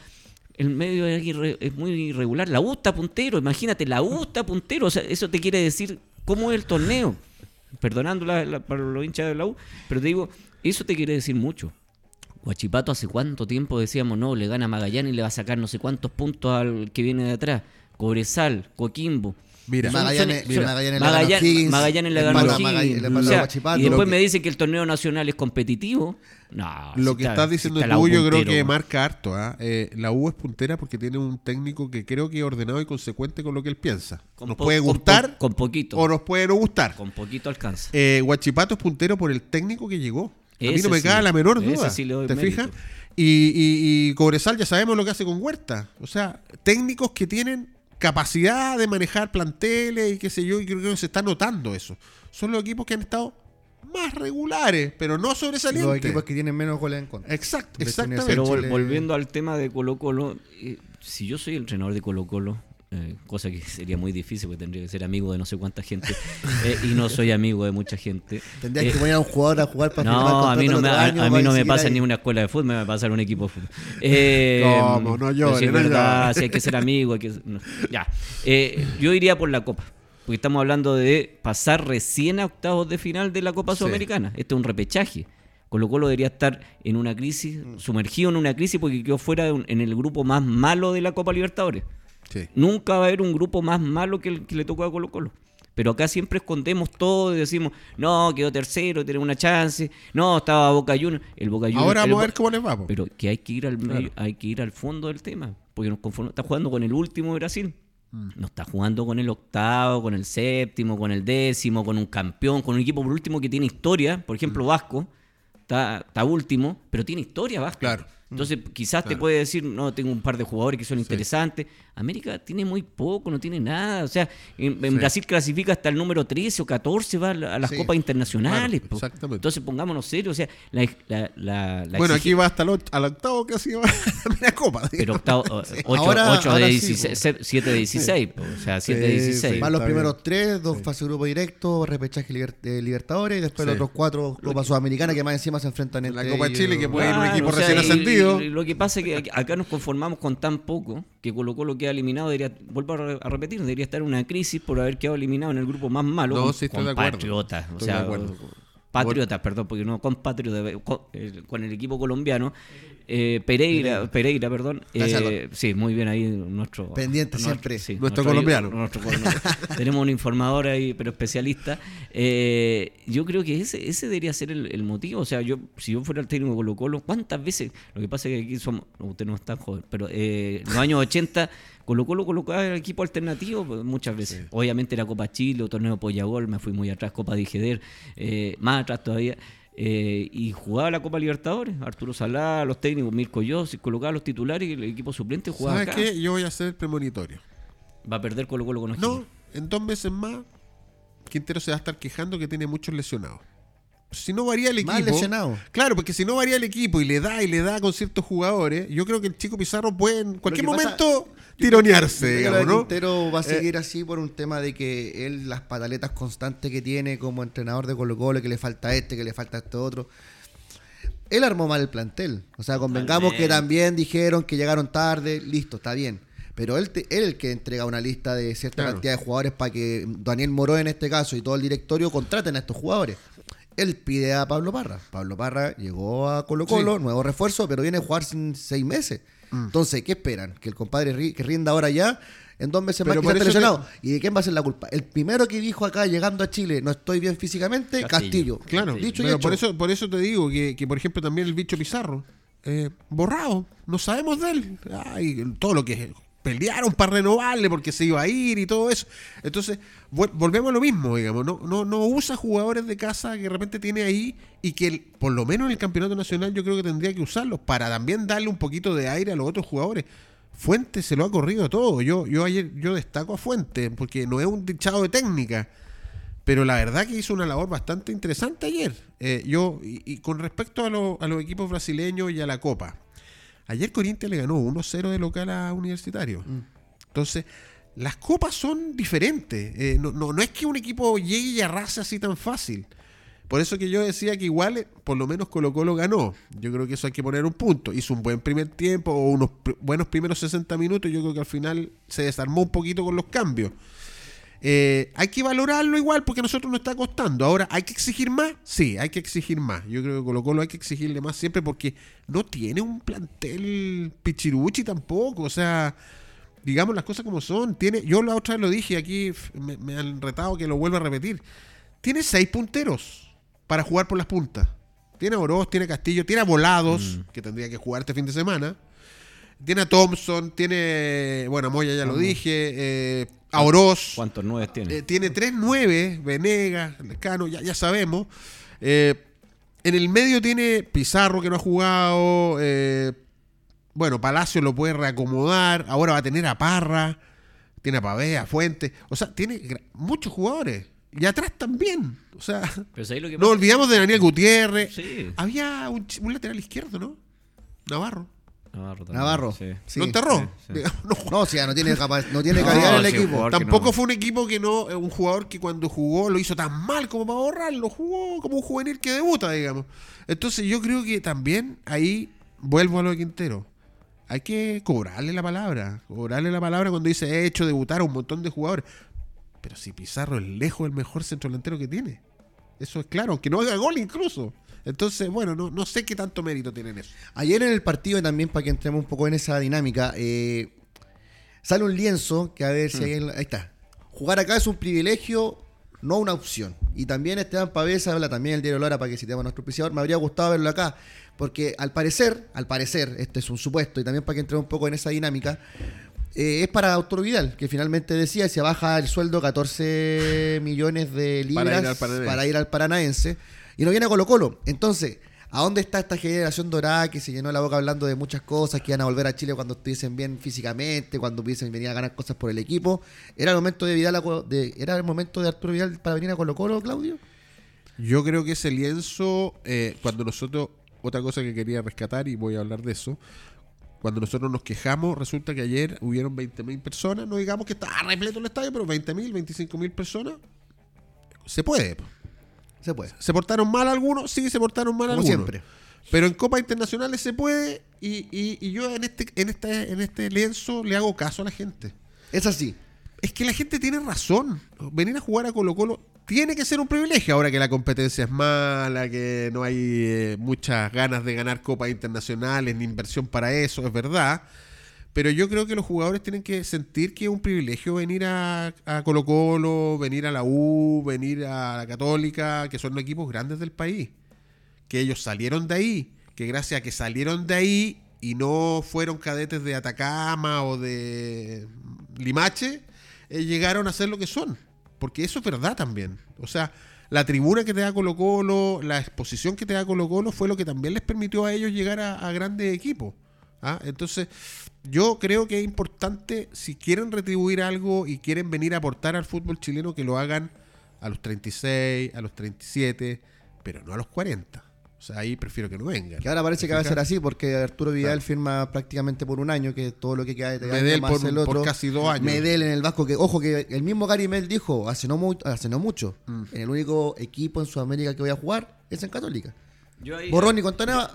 el medio es, irre- es muy irregular. La U está puntero, imagínate, la U está puntero. O sea, eso te quiere decir cómo es el torneo. Perdonando la- para los hinchas de la U, pero te digo, eso te quiere decir mucho. Guachipato hace cuánto tiempo decíamos, no, le gana Magallanes y le va a sacar no sé cuántos puntos al que viene de atrás. Cobresal, Coquimbo. Mira, Magallanes- son- Magallanes le ganó a Magallanes- Higgins, Magallanes le ganó a. Magallanes, O sea, y después Lo que- me dicen que el torneo nacional es competitivo. No, Lo si que está- estás si diciendo está la U tú, yo creo que marca harto. ¿ah? Eh, la U es puntera porque tiene un técnico que creo que es ordenado y consecuente con lo que él piensa. Con nos puede con po- gustar Con, poquito. o nos puede no gustar. Con poquito alcanza. Eh, Guachipato es puntero por el técnico que llegó. A mí no me sí, cabe la menor ese duda. sí le doy ¿Te fijas? Y, y- y Cobresal ya sabemos lo que hace con Huerta. O sea, técnicos que tienen capacidad de manejar planteles y qué sé yo, y creo que se está notando eso. Son los equipos que han estado más regulares, pero no sobresalientes. Los equipos que tienen menos goles en contra. Exacto, exactamente. Pero vol- volviendo al tema de Colo Colo, eh, si yo soy el entrenador de Colo Colo, eh, cosa que sería muy difícil porque tendría que ser amigo de no sé cuánta gente <laughs> eh, y no soy amigo de mucha gente. Tendrías Eh, que poner a un jugador a jugar para no, a mí no me, a, año a mí no me pasa ahí. ni una escuela de fútbol, me va a pasar un equipo de fútbol. <laughs> Eh, ¿Cómo? No es no verdad, si hay que ser amigo, hay que, no. ya. Eh, yo iría por la Copa, porque estamos hablando de pasar recién a octavos de final de la Copa Sí. Sudamericana. Este es un repechaje. Colo Colo debería estar en una crisis, Mm. sumergido en una crisis porque quedó fuera de un- en el grupo más malo de la Copa Libertadores. Sí. Nunca va a haber un grupo más malo que el que le tocó a Colo Colo. Pero acá siempre escondemos todo y decimos, no, quedó tercero, tiene una chance, no, estaba Boca Juniors. El Boca Juniors. Ahora vamos a ver cómo les va. po. Pero que hay que ir al Claro. medio- hay que ir al fondo del tema. Porque nos conforma- está jugando con el último de Brasil. Mm. No está jugando con el octavo, con el séptimo, con el décimo, con un campeón, con un equipo por último que tiene historia. Por Mm. ejemplo, Vasco está, está último, pero tiene historia Vasco. Claro. Entonces, quizás te puede decir, no, tengo un par de jugadores que son interesantes. América tiene muy poco, no tiene nada. O sea, en, Brasil clasifica hasta el número 13 o 14, va a, las copas internacionales. exactamente. Entonces, pongámonos serios. O sea, la, la, bueno, aquí va hasta el, al octavo casi va <laughs> a la copa. Pero octavo, <laughs> 8, de 16, 7 de 16. O sea, 7 de 16. Van los primeros tres, dos fases grupo directo, repechaje de Libertadores, y después los otros cuatro Copa Sudamericana que más encima se enfrentan en la Copa Chile, que puede ir un equipo recién ascendido. Lo que pasa es que acá nos conformamos con tan poco que colocó lo que ha eliminado, debería, vuelvo a repetir, debería estar en una crisis por haber quedado eliminado en el grupo más malo. No, sí, estoy de acuerdo. Patriotas. O sea, Patriotas, perdón, porque no con Patriotas, con, el equipo colombiano. Eh, Pereira, Pereira, perdón. Eh, sí, muy bien ahí nuestro. Pendiente siempre. nuestro, colombiano. <laughs> tenemos un informador ahí, pero especialista. Eh, yo creo que ese, ese debería ser el, motivo. O sea, yo si yo fuera el técnico de Colo Colo, ¿cuántas veces? Lo que pasa es que aquí somos. Usted no es tan joven, pero en los años 80 Colo Colo colocaba el equipo alternativo pues, muchas veces. Obviamente era Copa Chile, o Torneo Pollagol, me fui muy atrás, Copa de eh, más atrás todavía. Eh, y jugaba la Copa Libertadores. Arturo Salá, los técnicos, Mirko Yossi, colocaba los titulares y el equipo suplente jugaba ¿Sabes qué? Yo voy a hacer premonitorio. Va a perder Colo Colo con No, en dos meses más, Quintero se va a estar quejando que tiene muchos lesionados. Si no varía el equipo. lesionado. Claro, porque si no varía el equipo y le da y le da con ciertos jugadores, yo creo que el chico Pizarro puede en cualquier momento tironearse, digamos, ¿no? Quintero va a eh, seguir así por un tema de que él, las pataletas constantes que tiene como entrenador de Colo Colo, que le falta este, que le falta este otro. Él armó mal el plantel. O sea, convengamos que también dijeron que llegaron tarde, listo, está bien. Pero él, él el que entrega una lista de cierta cantidad de jugadores para que Daniel Moró en este caso y todo el directorio contraten a estos jugadores. Él pide a Pablo Parra. Pablo Parra llegó a Colo Colo, nuevo refuerzo, pero viene a jugar sin seis meses. Mm. Entonces, ¿qué esperan? ¿Que el compadre que rinda ahora ya? En dos meses más que lesionado. ¿Y de quién va a ser la culpa? El primero que dijo acá, llegando a Chile, no estoy bien físicamente, Castillo. Claro, Dicho pero por eso, por eso te digo que, por ejemplo, también el bicho Pizarro, eh, borrado, no sabemos de él. Ay, todo lo que pelearon para renovarle porque se iba a ir y todo eso. Entonces, volvemos a lo mismo, digamos. No, no, no usa jugadores de casa que de repente tiene ahí y que por lo menos en el campeonato nacional yo creo que tendría que usarlos para también darle un poquito de aire a los otros jugadores. Fuente se lo ha corrido todo. Yo, yo ayer yo destaco a Fuente porque no es un dichado de técnica. Pero la verdad que hizo una labor bastante interesante ayer. Eh, yo, y, con respecto a, a los equipos brasileños y a la Copa, Ayer Corinthians le ganó 1-0 de local a Universitario. Mm. Entonces, las copas son diferentes. Eh, no, no, es que un equipo llegue y arrase así tan fácil. Por eso que yo decía que igual, eh, por lo menos Colo Colo ganó. Yo creo que eso hay que poner un punto. Hizo un buen primer tiempo o unos buenos primeros 60 minutos. Yo creo que al final se desarmó un poquito con los cambios. Eh, hay que valorarlo igual porque a nosotros nos está costando. Ahora, ¿hay que exigir más? Sí, hay que exigir más. Yo creo que Colo Colo hay que exigirle más siempre porque no tiene un plantel pichiruchi tampoco. O sea, digamos las cosas como son. Tiene, yo la otra vez lo dije aquí, me, han retado que lo vuelva a repetir. Tiene seis punteros para jugar por las puntas. Tiene a Oroz, tiene Castillo, tiene a Volados, mm. que tendría que jugar este fin de semana. Tiene a Thompson, tiene. Bueno, Moya ya lo dije. Eh, a Oroz. ¿Cuántos nueve tiene? Eh, tiene tres nueve. Venegas, Lescano, ya, ya sabemos. Eh, en el medio tiene Pizarro, que no ha jugado. Eh, bueno, Palacio lo puede reacomodar. Ahora va a tener a Parra. Tiene a Pavea, a Fuente. O sea, tiene muchos jugadores. Y atrás también. O sea, no olvidamos de Daniel Gutiérrez. Había un, un lateral izquierdo, ¿no? Navarro. Navarro. Navarro. Sí. lo enterró. <laughs> no, o sea, no tiene, no tiene calidad en el equipo. Tampoco fue un equipo que no, un jugador que cuando jugó lo hizo tan mal como para borrarlo. Jugó como un juvenil que debuta, digamos. Entonces yo creo que también ahí vuelvo a lo de Quintero. Hay que cobrarle la palabra. Cobrarle la palabra cuando dice he hecho debutar a un montón de jugadores. Pero si Pizarro es lejos el mejor centro delantero que tiene. Eso es claro, que no haga gol incluso. Entonces, bueno, no, no sé qué tanto mérito tienen eso. Ayer en el partido, también para que entremos un poco en esa dinámica, eh, sale un lienzo que a ver si mm. hay, ahí está. Jugar acá es un privilegio, no una opción. Y también Esteban Pavés habla también el diario Lora para que citemos a nuestro auspiciador. Me habría gustado verlo acá, porque al parecer, al parecer, este es un supuesto, y también para que entremos un poco en esa dinámica, eh, es para Arturo Vidal, que finalmente decía se baja el sueldo 14 millones de libras para ir al, Paranaense y no viene a Colo Colo. Entonces, ¿A dónde está esta generación dorada que se llenó la boca hablando de muchas cosas, que iban a volver a Chile cuando estuviesen bien físicamente, cuando pudiesen venir a ganar cosas por el equipo? ¿Era el momento de Vidal, ¿era el momento de Arturo Vidal para venir a Colo Colo, Claudio? Yo creo que ese lienzo, eh, cuando nosotros, otra cosa que quería rescatar y voy a hablar de eso, cuando nosotros nos quejamos, resulta que ayer hubieron 20.000 personas, no digamos que estaba repleto el estadio, pero 20.000, 25.000 personas, se puede. Se puede. ¿Se portaron mal algunos? Sí, se portaron mal Como algunos. siempre. Pero en Copas Internacionales se puede y, y- y yo en este, en, este, en este lienzo le hago caso a la gente. Es así. Es que la gente tiene razón. Venir a jugar a Colo Colo tiene que ser un privilegio ahora que la competencia es mala, que no hay eh, muchas ganas de ganar copas internacionales ni inversión para eso, es verdad. Pero yo creo que los jugadores tienen que sentir que es un privilegio venir a, a Colo Colo, venir a la U, venir a la Católica, que son equipos grandes del país. Que ellos salieron de ahí, que gracias a que salieron de ahí y no fueron cadetes de Atacama o de Limache, eh, llegaron a ser lo que son. Porque eso es verdad también. O sea, la tribuna que te da Colo Colo, la exposición que te da Colo Colo fue lo que también les permitió a ellos llegar a, a grandes equipos. ¿ah? Entonces, yo creo que es importante, si quieren retribuir algo y quieren venir a aportar al fútbol chileno, que lo hagan a los 36, a los 37, pero no a los 40. O sea, ahí prefiero que no vengan. Que ahora parece que va a ser así porque Arturo Vidal Claro. firma prácticamente por un año, que todo lo que queda de Medel más por- el por otro. casi dos años. Medel en el Vasco, que ojo que el mismo Gary Mel dijo hace no, hace no mucho, Mm. en el único equipo en Sudamérica que voy a jugar es en Católica. Yo ahí, Borrón y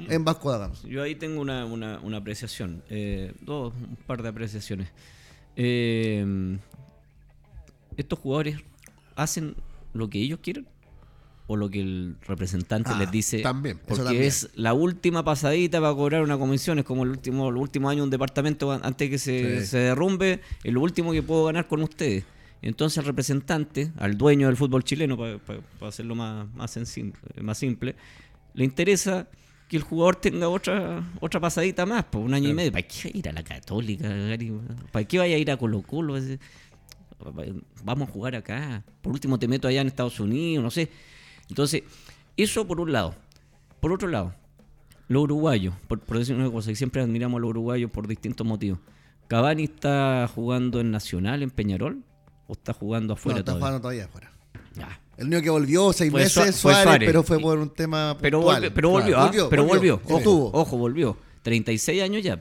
en Vasco da Gama. yo ahí tengo una, una- una apreciación, eh, dos, un par de apreciaciones. Eh, ¿Estos jugadores hacen lo que ellos quieren? ¿O lo que el representante Ah, les dice? también. Porque también. es la última pasadita para cobrar una comisión. Es como el último, el último año de un departamento an- antes que se, Sí. se derrumbe. Es lo último que puedo ganar con ustedes. Entonces al representante, al dueño del fútbol chileno, para hacerlo más, más, más simple, le interesa que el jugador tenga otra otra pasadita más, por un año y medio. ¿Para qué ir a la Católica? ¿Para qué vaya a ir a Colo Colo? Vamos a jugar acá. Por último te meto allá en Estados Unidos, no sé. Entonces, eso por un lado. Por otro lado, los uruguayos, por, por decir una cosa, que siempre admiramos a los uruguayos por distintos motivos. ¿Cavani está jugando en Nacional, en Peñarol? ¿O está jugando No, afuera está todavía? jugando todavía afuera. Ya. El único que volvió seis Fue meses fue Suárez, Suárez. pero fue por un tema Pero, puntual. volvió, pero volvió, Claro. ¿ah? pero volvió. Ojo, estuvo. ojo, volvió. 36 años ya.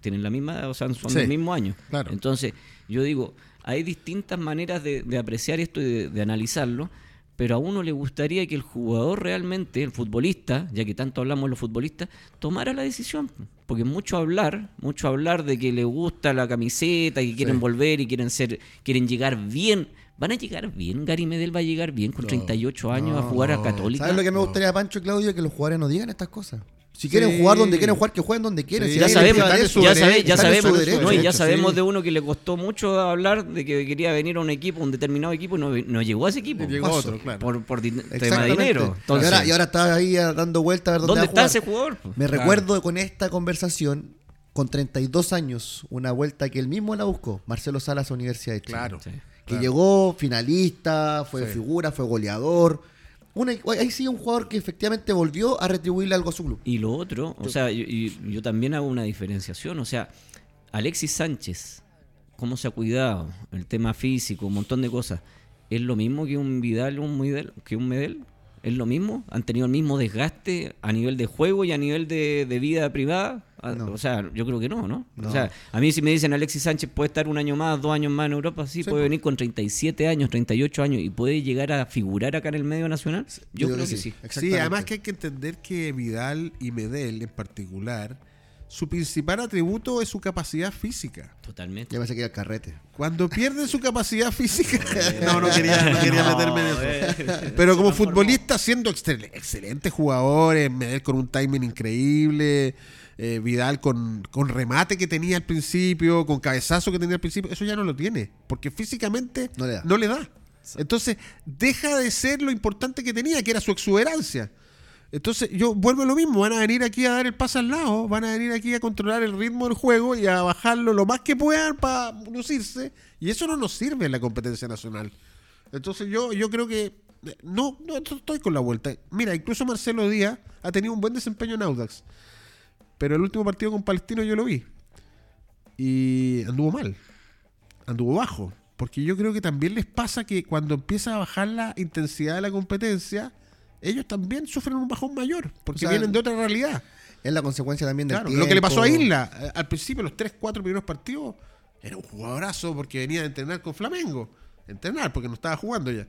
Tienen la misma, o sea, son Sí, del mismo año. claro. Entonces, yo digo, hay distintas maneras de, de apreciar esto y de, de analizarlo, pero a uno le gustaría que el jugador realmente, el futbolista, ya que tanto hablamos de los futbolistas, tomara la decisión. Porque mucho hablar, mucho hablar de que le gusta la camiseta, que quieren Sí. volver y quieren ser, quieren llegar bien. ¿Van a llegar bien? ¿Gary Medel va a llegar bien con 38 años a jugar a no. Católica? ¿Sabes lo que me No. gustaría, Pancho y Claudio? Que los jugadores no digan estas cosas. Si Sí. quieren jugar donde quieren jugar, que jueguen donde quieren. Sí, Si ya sabemos, su ya, sabe- su sabemos, derecho. no, y ya sabemos sí. de uno que le costó mucho hablar de que quería venir a un equipo, un determinado equipo, y no, no llegó a ese equipo. Llegó Paso. otro, claro. Por, tema de Exactamente. dinero. Entonces, y, ahora, y ahora está ahí ah, dando vueltas a ver dónde, ¿dónde va a está jugar. ese jugador? Me Claro. recuerdo con esta conversación, con 32 años, una vuelta que él mismo la buscó, Marcelo Salas a Universidad de Chile. Claro. Que Claro. llegó finalista, fue Sí. figura, fue goleador. Una- ahí sí un jugador que efectivamente volvió a retribuirle algo a su club. Y lo otro, o sea, yo, también hago una diferenciación. O sea, Alexis Sánchez, cómo se ha cuidado, el tema físico, un montón de cosas. ¿Es lo mismo que un Vidal, un Medel, que un Medel? ¿Es lo mismo? ¿Han tenido el mismo desgaste a nivel de juego y a nivel de, de vida privada? No. O sea, yo creo que no, ¿no? No. O sea, a mí si me dicen Alexis Sánchez puede estar un año más, dos años más en Europa, sí, Sí, puede venir con 37 años, 38 años y puede llegar a figurar acá en el medio nacional. Yo, creo que, sí. Sí, exactamente. además que hay que entender que Vidal y Medel en particular, su principal atributo es su capacidad física. Totalmente. Ya me saqué el carrete. Cuando pierden su capacidad física, <laughs> no, <laughs> no quería, no <laughs> quería No, meterme en eso. eh. Pero como futbolista, siendo excel- excelentes jugadores, Medel con un timing increíble, eh, Vidal con, con remate que tenía al principio, con cabezazo que tenía al principio, eso ya no lo tiene, porque físicamente No le da. No le da. Entonces, deja de ser lo importante que tenía, que era su exuberancia. Entonces, yo vuelvo a lo mismo, van a venir aquí a dar el pase al lado, van a venir aquí a controlar el ritmo del juego y a bajarlo lo más que puedan para lucirse, y eso no nos sirve en la competencia nacional. Entonces, yo, yo creo que no, no estoy con la vuelta. Mira, incluso Marcelo Díaz ha tenido un buen desempeño en Audax. Pero el último partido con Palestino yo lo vi. Y anduvo mal. Anduvo bajo. Porque yo creo que también les pasa que cuando empieza a bajar la intensidad de la competencia, ellos también sufren un bajón mayor. Porque vienen de otra realidad. Es la consecuencia también del claro, Lo que le pasó a Isla. Eh, al principio, los 3, 4 primeros partidos, era un jugadorazo porque venía a entrenar con Flamengo. Entrenar, porque no estaba jugando ya.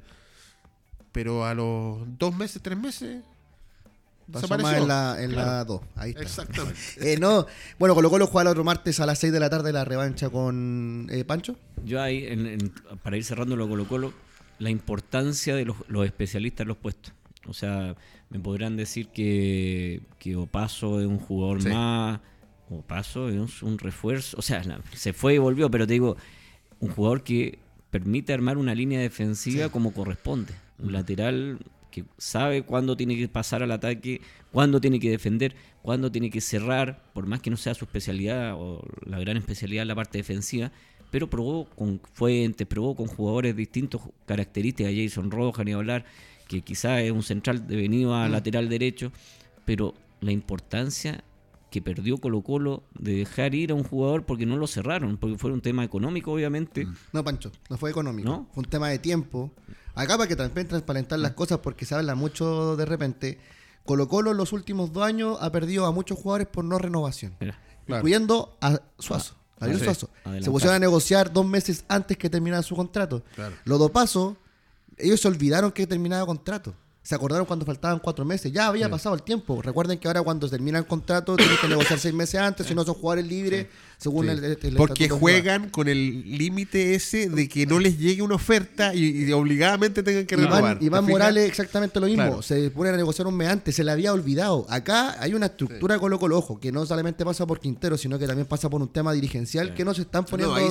Pero a los dos meses, tres meses, Pasó en la, en la 2. Ahí está. Exactamente. <laughs> eh, no. Bueno, Colo Colo juega el otro martes a las 6 de la tarde la revancha con eh, Pancho. Yo ahí, en, para ir cerrando lo Colo Colo, la importancia de los, los, especialistas en los puestos. O sea, me podrán decir que, que Opaso es un jugador más. Opaso es un refuerzo. O sea, se fue y volvió, pero te digo, un jugador que permite armar una línea defensiva como corresponde. Un lateral que sabe cuándo tiene que pasar al ataque, cuándo tiene que defender, cuándo tiene que cerrar, por más que no sea su especialidad o la gran especialidad la parte defensiva, pero probó con Fuentes, probó con jugadores de distintas características, Jason Rojas, ni hablar, que quizás es un central devenido a mm. lateral derecho, pero la importancia que perdió Colo Colo de dejar ir a un jugador porque no lo cerraron, porque fue un tema económico obviamente. Mm. No, Pancho, no fue económico, fue un tema de tiempo. Acá para que también transparentar las mm. cosas porque se habla mucho de repente. Colo Colo en los últimos dos años ha perdido a muchos jugadores por no renovación, incluyendo a Suazo. A ah, Suazo. Se pusieron a negociar dos meses antes que terminara su contrato. Los dos pasos, ellos se olvidaron que terminaba el contrato se acordaron cuando faltaban cuatro meses. Ya había pasado el tiempo. Recuerden que ahora cuando termina el contrato tienen que negociar seis meses antes, si no son jugadores libres, según el, Porque juegan con el límite ese de que no les llegue una oferta y, obligadamente tengan que renovar. Iván, Morales exactamente lo mismo. Se pone a negociar un mes antes, se le había olvidado. Acá hay una estructura de Colo Colo Ojo, que no solamente pasa por Quintero, sino que también pasa por un tema dirigencial que no se están poniendo... No,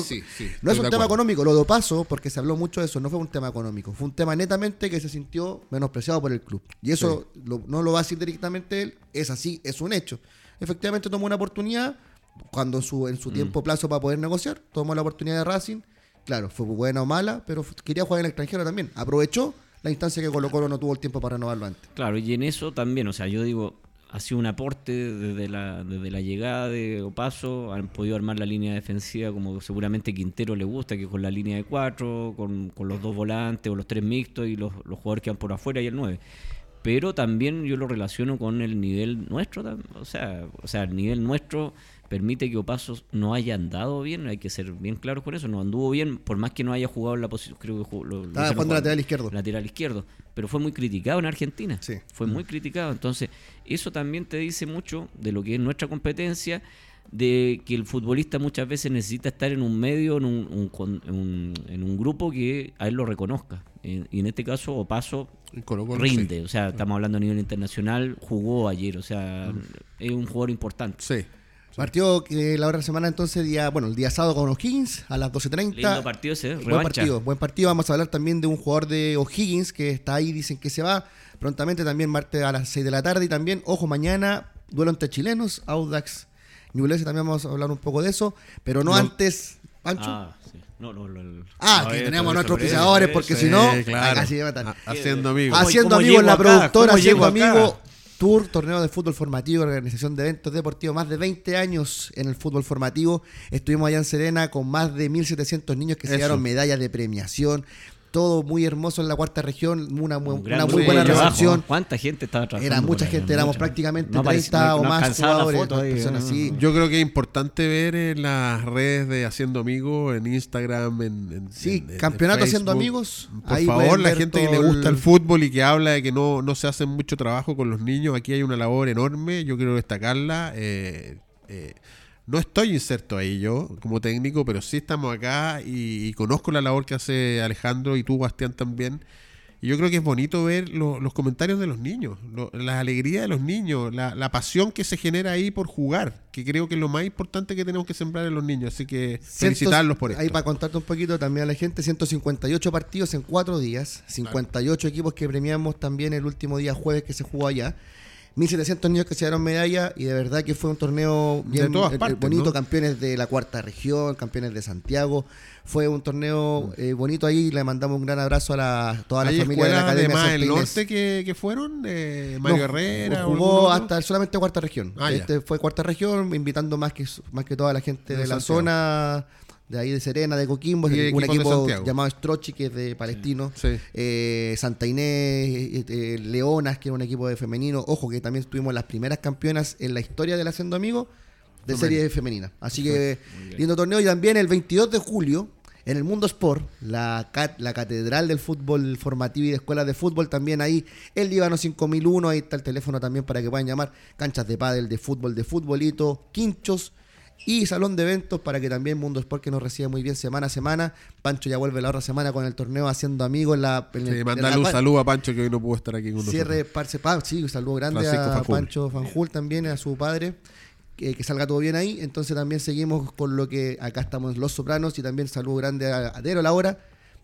no es un tema económico, lo do paso, porque se habló mucho de eso, no fue un tema económico. Fue un tema netamente que se sintió menospreciado por el club. Y eso no lo va a decir directamente él, es así, es un hecho. Efectivamente tomó una oportunidad, cuando en su, en su mm. tiempo plazo para poder negociar, tomó la oportunidad de Racing. Claro, fue buena o mala, pero quería jugar en el extranjero también. Aprovechó la instancia que Colo Colo no tuvo el tiempo para renovarlo antes. Claro, y en eso también, o sea, yo digo, ha sido un aporte desde la, desde la llegada de Opaso, han podido armar la línea defensiva como seguramente Quintero le gusta, que con la línea de cuatro, con, los dos volantes o los tres mixtos y los, los jugadores que van por afuera y el nueve. Pero también yo lo relaciono con el nivel nuestro, o sea, o sea, el nivel nuestro permite que Opaso no haya andado bien, hay que ser bien claros con eso, no anduvo bien, por más que no haya jugado en la posición, creo que lo, Estaba jugando lateral izquierdo. Lateral izquierdo, pero fue muy criticado en Argentina, sí. fue muy mm. criticado, entonces eso también te dice mucho de lo que es nuestra competencia, de que el futbolista muchas veces necesita estar en un medio, en un, en un grupo que a él lo reconozca, y en este caso Opaso rinde, o sea, estamos hablando a nivel internacional, jugó ayer, o sea, mm. es un jugador importante. Sí. Partido que la otra semana entonces, día, bueno, el día sábado con O'Higgins a las 12.30. Lindo partido ese, Buen partido, buen partido. Vamos a hablar también de un jugador de O'Higgins que está ahí, dicen que se va. Prontamente también martes a las 6 de la tarde y también, ojo, mañana duelo entre chilenos, Audax, Ñublense, también vamos a hablar un poco de eso, pero no, antes, Pancho. Ah, sí. No, no, ah, que tenemos a nuestros pisadores, porque si no, claro. Haciendo amigos. Haciendo amigos la productora, haciendo amigos Tour, torneo de fútbol formativo, organización de eventos deportivos, más de 20 años en el fútbol formativo. Estuvimos allá en Serena con más de 1.700 niños que se llevaron medallas de premiación todo muy hermoso en la cuarta región, una, muy buena recepción. ¿Cuánta gente estaba trabajando? Era mucha gente, éramos prácticamente 30 o más jugadores. Yo creo que es importante ver en las redes de Haciendo Amigos, en Instagram, en, Sí, campeonato Haciendo Amigos. Por favor, la gente que le gusta el... fútbol y que habla de que no, no se hace mucho trabajo con los niños, aquí hay una labor enorme, yo quiero destacarla. Eh, eh, no estoy inserto ahí yo como técnico, pero sí estamos acá y, conozco la labor que hace Alejandro y tú, Bastián, también. Y yo creo que es bonito ver los comentarios de los niños, la alegría de los niños, la, pasión que se genera ahí por jugar, que creo que es lo más importante que tenemos que sembrar en los niños. Así que felicitarlos por eso. Ahí para contarte un poquito también a la gente, 158 partidos en cuatro días, 58 equipos que premiamos también el último día jueves que se jugó allá 1.700 niños que se dieron medalla y de verdad que fue un torneo bien todas eh, eh, partes, bonito, ¿no? campeones de la cuarta región, campeones de Santiago. Fue un torneo eh, bonito ahí, le mandamos un gran abrazo a la, toda la ¿Hay familia de la escuelas de Academia más del norte que, que fueron? Eh, Mario No, Herrera. Jugó hasta solamente cuarta región. Ah, ya. este fue cuarta región, invitando más que más que toda la gente De de, la zona de ahí de Serena, de Coquimbo, Y un equipo llamado Strochi, que es de Palestino. Sí. Eh, Santa Inés, eh, eh, Leonas, que es un equipo de femenino. Ojo, que también tuvimos las primeras campeonas en la historia del Haciendo Amigos de Femenino. serie femenina. Así que lindo torneo. Y también el 22 de julio, en el Mundo Sport, la, cat- la catedral del fútbol formativo y de escuelas de fútbol, también ahí el Líbano 5001, ahí está el teléfono también para que puedan llamar, canchas de pádel, de fútbol, de futbolito, quinchos y salón de eventos para que también Mundo Sport que nos recibe muy bien semana a semana. Pancho ya vuelve la otra semana con el torneo haciendo amigos en la... en Sí, la- un saludo a Pancho que hoy no pudo estar aquí con. Cierre Parce Pa- sí, un saludo grande Francisco a Fanjul. Pancho Fanjul también, a su padre, que, que salga todo bien ahí. Entonces también seguimos con lo que acá estamos Los Sopranos y también saludo grande a Adero La Hora,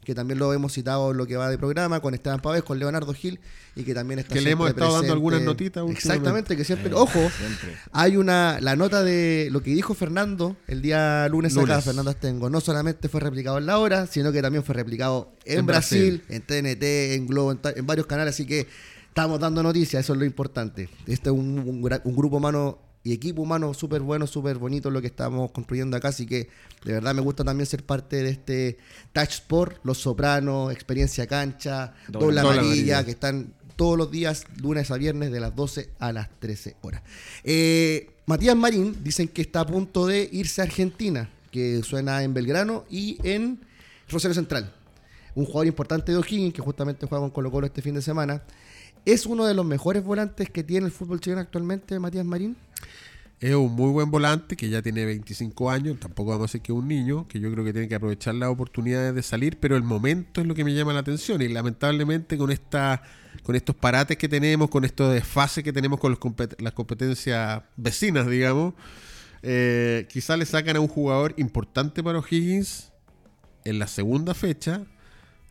que también lo hemos citado en lo que va de programa, con Esteban Pavés, con Leonardo Gil, y que también está Que le hemos estado dando algunas notitas. Exactamente, que siempre, Eh, ojo, siempre. hay una, la nota de lo que dijo Fernando el día lunes, acá. Fernando Astengo, no solamente fue replicado en La Hora, sino que también fue replicado en, En Brasil, en TNT, en Globo, en, varios canales, así que estamos dando noticias, eso es lo importante. Este es un, un grupo humano y equipo humano súper bueno, súper bonito lo que estamos construyendo acá, así que de verdad me gusta también ser parte de este Touch Sport, Los Sopranos, Experiencia Cancha, Doble Amarilla. que están todos los días, lunes a viernes, de las 12 a las 13 horas. Eh, Matías Marín dicen que está a punto de irse a Argentina, que suena en Belgrano y en Rosario Central. Un jugador importante de O'Higgins, que justamente juega con Colo Colo este fin de semana. ¿Es uno de los mejores volantes que tiene el fútbol chileno actualmente, Matías Marín? Es un muy buen volante que ya tiene 25 años, tampoco vamos a decir que es un niño, que yo creo que tiene que aprovechar las oportunidades de salir, pero el momento es lo que me llama la atención y lamentablemente con esta con estos parates que tenemos, con estos desfases que tenemos con las competencias vecinas, digamos, eh, quizás le sacan a un jugador importante para O'Higgins en la segunda fecha,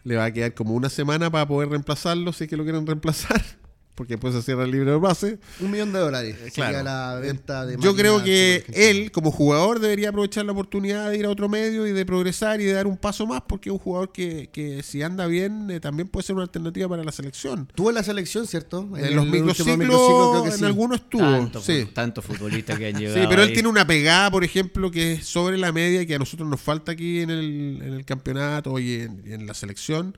le va a quedar como una semana para poder reemplazarlo si es que lo quieren reemplazar, porque después se cierra el libre de base. Un millón de dólares. Claro. Sería la venta de Yo creo que él, como jugador, debería aprovechar la oportunidad de ir a otro medio y de progresar y de dar un paso más, porque es un jugador que, que si anda bien, eh, también puede ser una alternativa para la selección. Tuvo en la selección, ¿cierto? En, el los microciclos, microciclo creo que en sí. algunos estuvo. Tanto, sí. tantos futbolistas que han <laughs> llegado. Sí, pero él ahí. tiene una pegada, por ejemplo, que es sobre la media y que a nosotros nos falta aquí en el, en el campeonato y en, y en la selección,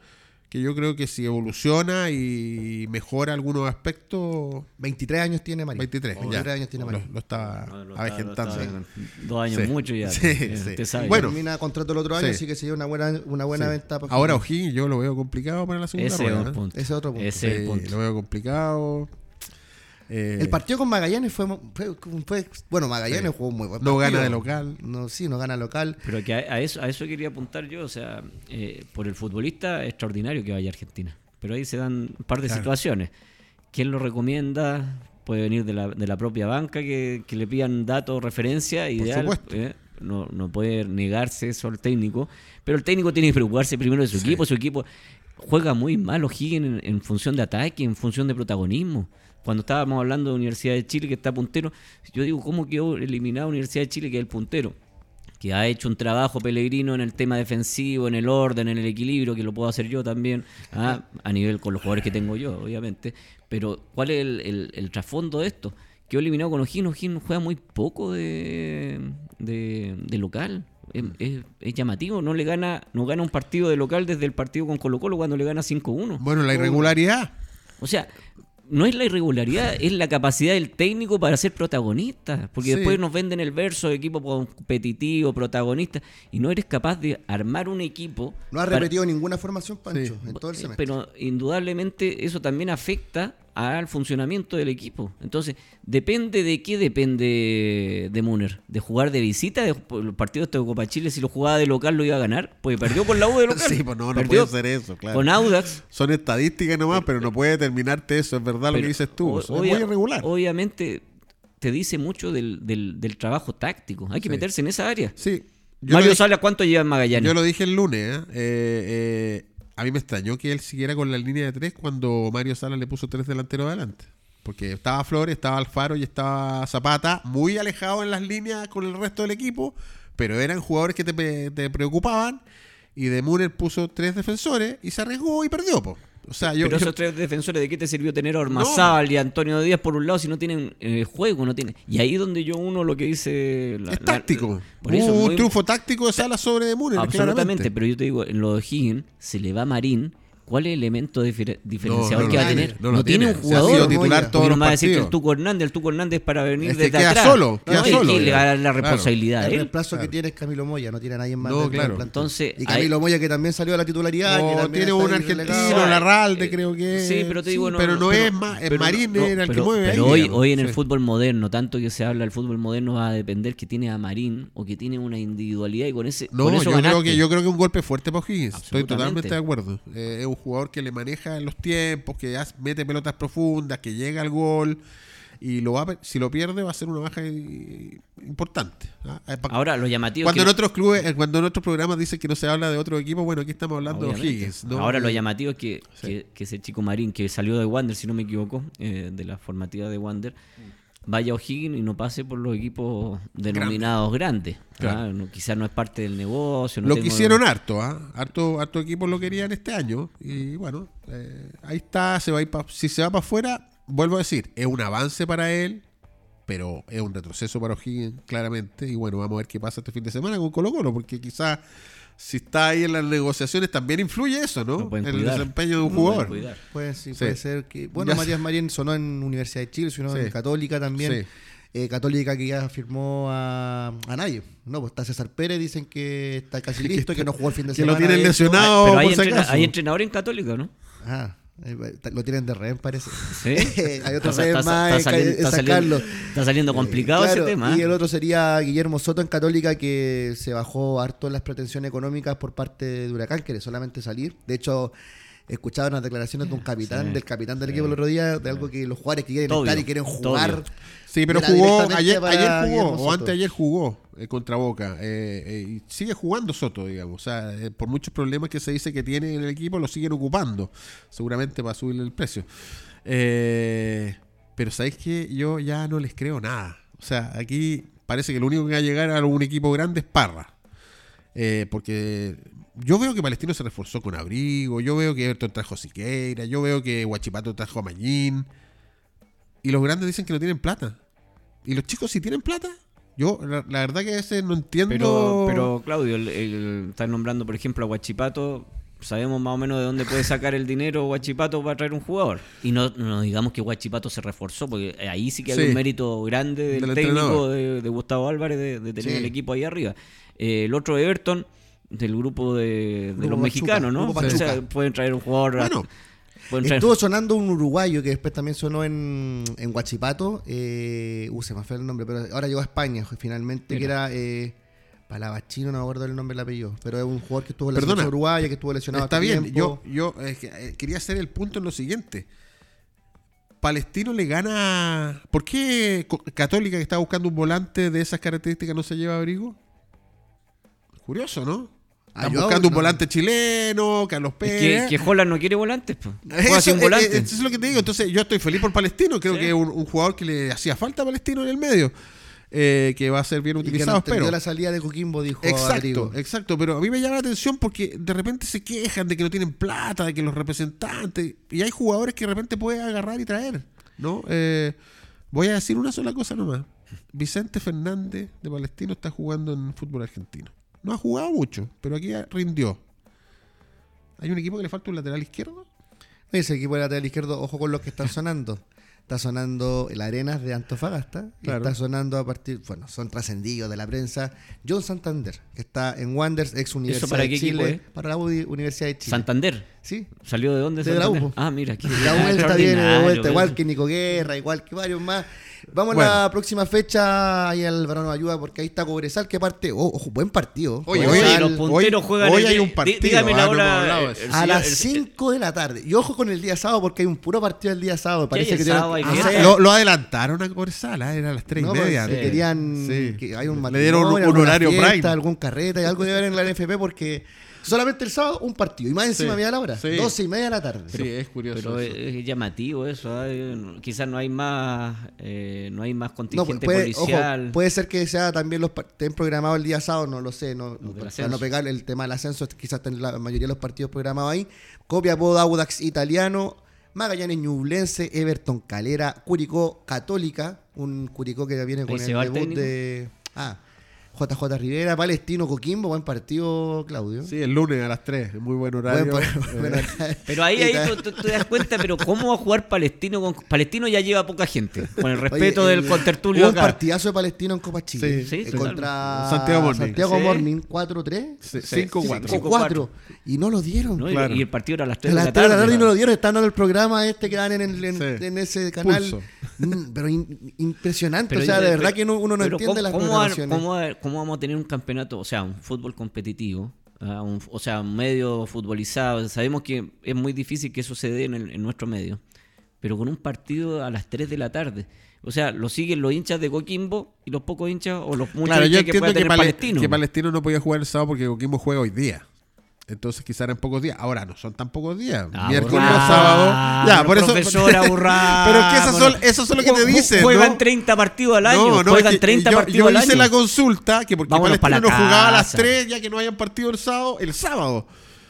que yo creo que si evoluciona y mejora algunos aspectos, 23 años tiene Marín. 23, 23 ya. años tiene lo, Marín. lo estaba No, lo está- avejentando. lo está- Dos años Sí. mucho ya. Sí, eh, sí. usted sabe. Bueno, Termina contrato el otro año, sí. así que sería una buena, una buena Sí. venta. para Ahora O'Higgins. Yo lo veo complicado para la segunda ese es ¿eh? punto. Ese es otro punto. Ese es el punto. lo veo complicado. Eh, El partido con Magallanes fue, fue- fue- bueno, Magallanes Sí. jugó muy buen no partido. gana de local. No, sí, no gana local. Pero que a, a eso, a eso quería apuntar yo, o sea, eh, por el futbolista extraordinario que vaya a Argentina. Pero ahí se dan un par de Claro. situaciones. ¿Quién lo recomienda? Puede venir de la, de la propia banca que, que le pidan datos, referencia, ideal. supuesto. eh, no, no puede negarse eso al técnico. Pero el técnico tiene que preocuparse primero de su Sí. equipo. Su equipo juega muy mal O'Higgins en, en función de ataque, en función de protagonismo. Cuando estábamos hablando de Universidad de Chile, que está puntero, yo digo, ¿cómo quedó eliminada Universidad de Chile, que es el puntero? que ha hecho un trabajo Pellegrino en el tema defensivo, en el orden, en el equilibrio, que lo puedo hacer yo también, ah, a nivel con los jugadores que tengo yo, obviamente. Pero, ¿cuál es el, el- el trasfondo de esto? Que he eliminado con O'Higgins, O'Higgins juega muy poco de, de, de local. Es, es- es llamativo, no le gana, no gana un partido de local desde el partido con Colo Colo cuando le gana 5-1. Bueno, la irregularidad. O sea, no es la irregularidad, es la capacidad del técnico para ser protagonista. Porque Sí. después nos venden el verso de equipo competitivo, protagonista, y no eres capaz de armar un equipo. No ha para- repetido ninguna formación, Pancho, Sí. en todo el eh, semestre. Pero indudablemente eso también afecta al funcionamiento del equipo. Entonces, depende de qué depende de Muner. De jugar de visita, de los partidos de Copa Chile, si lo jugaba de local lo iba a ganar, porque perdió con la U de <laughs> local. Sí, pues no, no Perdió puede ser eso, claro. Con Audax, Son estadísticas nomás, pero no puede determinarte eso, es verdad lo que dices tú. o- es obvia- muy irregular. Obviamente te dice mucho del, del- del trabajo táctico. Hay que Sí. meterse en esa área. Sí. Yo Mario dije, Sala, ¿cuánto lleva en Magallanes? yo lo dije el lunes. ¿eh? Eh, eh, a mí me extrañó que él siguiera con la línea de tres cuando Mario Sala le puso tres delanteros adelante. Porque estaba Flores, estaba Alfaro y estaba Zapata, muy alejados en las líneas con el resto del equipo, pero eran jugadores que te, preocupaban. Y De Muner puso tres defensores y se arriesgó y perdió. Po. O sea, yo, Pero yo- esos tres defensores, ¿de qué te sirvió tener a Ormazábal y a Antonio Díaz por un lado si no tienen eh, juego? no tienen Y ahí donde yo uno lo que dice... la- es la- táctico. por eso, Hubo un muy- triunfo táctico de Sala sobre De Muner. Absolutamente, claramente. pero yo te digo, en lo de Higgins, se le va a Marín. ¿Cuál es el elemento difer- diferenciador no que va a tener? no No, tiene tiene. un Se ha jugador. sido titular todos los no va a decir que el. Tuco Hernández, el Tuco Hernández para venir Es que desde queda atrás. solo, queda No, y solo, que le va a dar la claro. responsabilidad El reemplazo claro. que tiene es Camilo Moya, no tiene a nadie más. No, claro. Entonces, y Camilo Moya que también salió a la titularidad. que O también tiene un argentino, Larralde, eh, creo que. Sí, pero te digo, no, pero no, es más. Es Marín no, era el que mueve Pero hoy, hoy en el fútbol moderno, tanto que se habla del fútbol moderno, va a depender que tiene a Marín o que tiene una individualidad y con ese. No, con eso yo creo, que, yo creo que un golpe fuerte para O'Higgins. Estoy totalmente de acuerdo. Un jugador que le maneja los tiempos, que hace- mete pelotas profundas, que llega al gol. Y lo va a si lo pierde va a ser una baja importante. ¿ah? Eh, Ahora, lo llamativo cuando es en que- otros clubes, eh, cuando en otros programas dicen que no se habla de otro equipo, bueno, aquí estamos hablando Obviamente. de O'Higgins. ¿no? Ahora lo Eh, llamativo es que, Sí. que, que ese chico Marín que salió de Wander, si no me equivoco, eh, de la formativa de Wander, vaya O'Higgins y no pase por los equipos denominados grandes. Claro. No, quizás no es parte del negocio. no Lo tengo- quisieron harto, ¿ah? harto, harto equipos lo querían este año. Y bueno, eh, ahí está, se va a ir pa- si se va para afuera, vuelvo a decir, es un avance para él, pero es un retroceso para O'Higgins, claramente. Y bueno, vamos a ver qué pasa este fin de semana con Colo Colo, porque quizás si está ahí en las negociaciones también influye eso, ¿no? En el desempeño de un jugador. Pues sí, Sí. puede ser que. Bueno, Ya Matías Marín sonó en Universidad de Chile, sonó Sí. en Católica también. Sí. Eh, Católica que ya firmó a, a nadie. No, pues está César Pérez, dicen que está casi <laughs> listo, que no jugó el fin de Que lo semana. tienen lesionado. Pero hay, por entrena- hay entrenador en Católica, ¿no? Ajá. Eh, Lo tienen de rehén, parece. Sí. <laughs> Hay otro rehén más está en saliendo- en está sacarlo. está saliendo complicado Claro, ese tema. Y ¿eh? el otro sería Guillermo Soto en Católica, que se bajó harto las pretensiones económicas por parte de Huracán, quiere solamente salir. De hecho, escuchaba unas declaraciones de un capitán, Sí, del capitán del equipo el otro día, de algo que los jugadores que quieren Tobio, estar y quieren jugar. Tobio. Sí, pero jugó, ayer, ayer jugó, o antes ayer jugó eh, contra Boca. eh, eh, y sigue jugando Soto, digamos. O sea, eh, por muchos problemas que se dice que tiene en el equipo, lo siguen ocupando. Seguramente para subirle el precio. Eh, pero sabéis que yo ya no les creo nada. O sea, aquí parece que lo único que va a llegar a un equipo grande es Parra. Eh, porque yo veo que Palestino se reforzó con Abrigo, yo veo que Everton trajo a Siqueira, yo veo que Huachipato trajo a Mañín. Y los grandes dicen que no tienen plata. ¿Y los chicos si tienen plata? Yo, la, la verdad que a veces no entiendo. Pero, pero Claudio, el, el- estás nombrando, por ejemplo, a Guachipato. Sabemos más o menos de dónde puede sacar el dinero Guachipato para traer un jugador. Y no, no digamos que Guachipato se reforzó, porque ahí sí que hay Sí. un mérito grande del, Del técnico de, de Gustavo Álvarez de, de tener Sí. el equipo ahí arriba. Eh, el otro Everton, del grupo de, de Grupo los Pachuca, mexicanos, ¿no? Grupo O sea, Pachuca. pueden traer un jugador. Bueno, traer- Estuvo sonando un uruguayo que después también sonó en, en Huachipato. Eh, uh, se me fue el nombre, pero ahora llegó a España finalmente, que era eh, Palavachino, no me acuerdo el nombre del apellido. Pero es un jugador que estuvo en la Perdona. selección uruguaya, que estuvo lesionado está bien. tiempo. Yo, yo eh, eh, quería hacer el punto en lo siguiente. Palestino le gana. ¿Por qué Católica que está buscando un volante de esas características no se lleva abrigo? Curioso, ¿no? Están buscando un no. volante chileno, Carlos Es Pérez. que, que Holland no quiere volantes, pues. <laughs> Eso, sin eh, volante. eh, eso es lo que te digo. Entonces, yo estoy feliz por Palestino. Creo Sí. que es un, un jugador que le hacía falta a Palestino en el medio. eh, que va a ser bien Y que no utilizado, espero. la salida de Coquimbo, dijo Exacto, exacto. Pero a mí me llama la atención porque de repente se quejan de que no tienen plata, de que los representantes. Y hay jugadores que de repente puede agarrar y traer. ¿no? Eh, voy a decir una sola cosa nomás. Vicente Fernández de Palestino está jugando en fútbol argentino. No ha jugado mucho, pero aquí rindió. ¿Hay un equipo que le falta un lateral izquierdo? Ese equipo de lateral izquierdo, ojo con los que están sonando. Está sonando el Arenas de Antofagasta. y está sonando a partir, bueno, son trascendidos de la prensa. John Santander, que está en Wanderers, ex Universidad para de qué equipo Chile. Para la UDI Universidad de Chile. Santander. sí. ¿Salió de dónde? De la Santander? U. Ah, mira. Aquí. La vuelta viene de vuelta, igual que que Nico Guerra, igual que varios más. Vamos Bueno. a la próxima fecha. Ahí el varón nos ayuda porque ahí está Cobresal. Que parte. Oh, ojo, buen partido. Oye, Oye, Cobresal, los punteros hoy- juegan hoy el hay un partido, dí- Dígame ah, la no hora. hablado de el a las el- 5 de la tarde. Y ojo con el día sábado porque hay un puro partido el día sábado. Parece que tienen- sábado? No fiesta. sé, Lo, lo adelantaron a Cobresal, ah, era a las 3 no, y pues, media. que Sí. querían Sí. que hay un Le dieron un- horario fiesta, prime. algún carrete, algo de ver en la NFP porque solamente el sábado un partido. Y más encima Sí. media la hora. Sí. 12 y media de la tarde. Sí, es curioso. Pero eso. es, es llamativo eso. ¿ah? Eh, Quizás no hay más, eh, no hay más No, contingente puede, ojo, policial. puede ser que sea también los estén programados el día sábado, no lo sé, no, para ascenso. no pegar el tema del ascenso, quizás estén la mayoría de los partidos programados ahí. Copiapó, Audax Italiano, Magallanes Ñublense, Everton Calera, Curicó Católica, un Curicó que viene con el debut técnico. de ah, JJ Rivera, Palestino Coquimbo, buen partido, Claudio. Sí, el lunes a las 3, muy buen horario. <laughs> Buen- Eh, bueno, Pero ahí, ahí tú, tú- te das cuenta, pero ¿cómo va a jugar Palestino con Palestino ya lleva poca gente? Con el Oye, respeto el- del contertulio hubo un acá. partidazo de Palestino en Copa Chile. Sí, sí, eh, sí, contra Santiago Morning. Santiago Sí. Morning 4-3. sí, Sí, 5-4. sí, 5-4. Y no lo dieron. ¿no? Y- Claro. Y el partido era a las 3 A de las la 3 de tarde. la tarde y no lo dieron, están en el programa este que dan en, el- en, Sí. en ese canal. Pulso. Mm, Pero in- impresionante, Pero o sea, de verdad pero- que uno, uno no entiende ¿cómo- las cómo. Cómo va- cómo vamos a tener un campeonato, o sea, un fútbol competitivo? ah, un- o sea, un medio futbolizado. Sabemos que es muy difícil que eso se dé en, el- en nuestro medio. Pero con un partido a las 3 de la tarde. O sea, lo siguen los hinchas de Coquimbo y los pocos hinchas o los muchos Claro, yo hinchas que entiendo pueda que, tener Pale- Palestino. que Palestino no podía jugar el sábado porque Coquimbo juega hoy día. Entonces quizá eran pocos días. Ahora no son tan pocos días. Ah, Miércoles sábado. Ya, por eso. profesora, <laughs> burrado. Pero es que esas son, esos son lo que te dicen. Juegan ¿no? 30 partidos al año. No, no, juegan es que 30 yo, partidos yo al hice año. la consulta que porque Vámonos Palestino la no jugaba a las casa. 3 ya que no hayan partido el sábado, el sábado.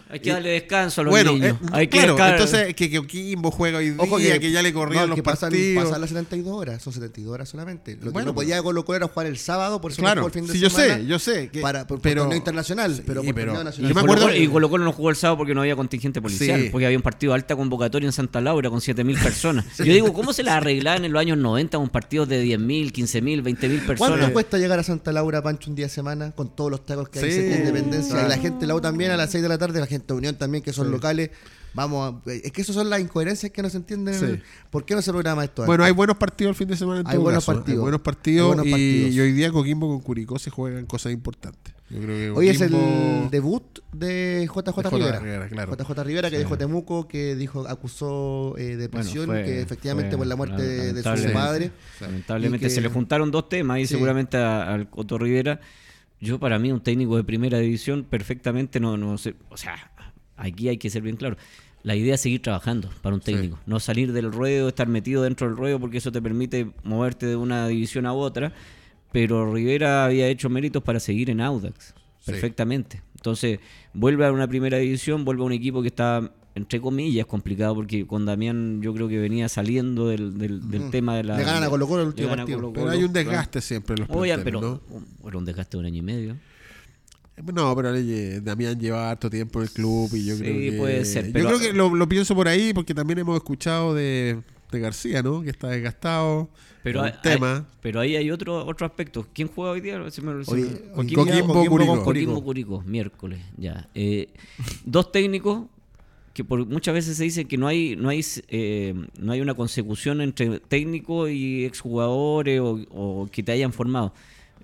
Hay que darle descanso a los Bueno, niños. eh, Hay que claro, entonces que, que Coquimbo juega hoy día, Ojo que, ya le corrieron no, los que pasan, partidos. pasan las 72 horas, son 72 horas solamente. Lo que Bueno, no podía Colo Colo era jugar el sábado, por eso no Claro, jugó el fin de sí, yo semana. sé, yo sé. Que, para, por, por pero, torneo internacional, pero Sí, por pero- torneo y nacional. yo me Colo acuerdo- Colo- y Colo Colo no jugó el sábado porque no había contingente policial, Sí. porque había un partido de alta convocatoria en Santa Laura con 7.000 personas. <laughs> Yo digo, ¿cómo se la arreglaban en los años 90 un partido de 10.000, 15.000, 20.000 ¿Cuánto personas? cuesta llegar a Santa Laura, Pancho, un día a semana? Con todos los tacos que hay Sí, de Independencia. Y la gente de la U también a las 6 de la tarde, la gente de Unión también, que son locales. Vamos, a- es que esas son las incoherencias que no se entienden. Sí. ¿Por qué no se programa esto? Bueno, hay buenos partidos el fin de semana en Hay todo buenos caso, ¿eh? Hay buenos partidos, Hay buenos y- partidos. Y, hoy día Coquimbo con Curicó se juegan cosas importantes. Yo creo que Hoy es el debut de JJ De J. Rivera. Rivera, claro. JJ Rivera que Sí. dijo Temuco, que dijo acusó eh, depresión, Bueno, fue- que efectivamente fue por la muerte de, de su padre. Lamentablemente que- se le juntaron dos temas y Sí. seguramente a- al Coto Rivera. Yo para mí un técnico de primera división perfectamente no, no sé, o sea, aquí hay que ser bien claro. La idea es seguir trabajando para un técnico, no salir del ruedo, estar metido dentro del ruedo porque eso te permite moverte de una división a otra. Pero Rivera había hecho méritos para seguir en Audax, Sí. perfectamente. Entonces, vuelve a una primera división, vuelve a un equipo que está, entre comillas, complicado, porque con Damián yo creo que venía saliendo del, del, del tema de la... Le ganan a Colo Colo el último partido. Colo Pero hay un claro. desgaste siempre en los Oye, pero ¿no? era un desgaste de un año y medio. No, pero Damián lleva harto tiempo en el club y yo Sí, creo que... puede ser, yo creo que lo, lo pienso por ahí porque también hemos escuchado de, de García, ¿no? Que está desgastado. Pero hay, tema. hay- pero ahí hay otro otro aspecto. ¿Quién juega hoy día? Se me- hoy Coquimbo, Coquimbo, Coquimbo, Curicó, miércoles, ya. Eh, dos técnicos que por muchas veces se dice que no hay no hay eh, no hay una consecución entre técnico y exjugadores o, o que te hayan formado.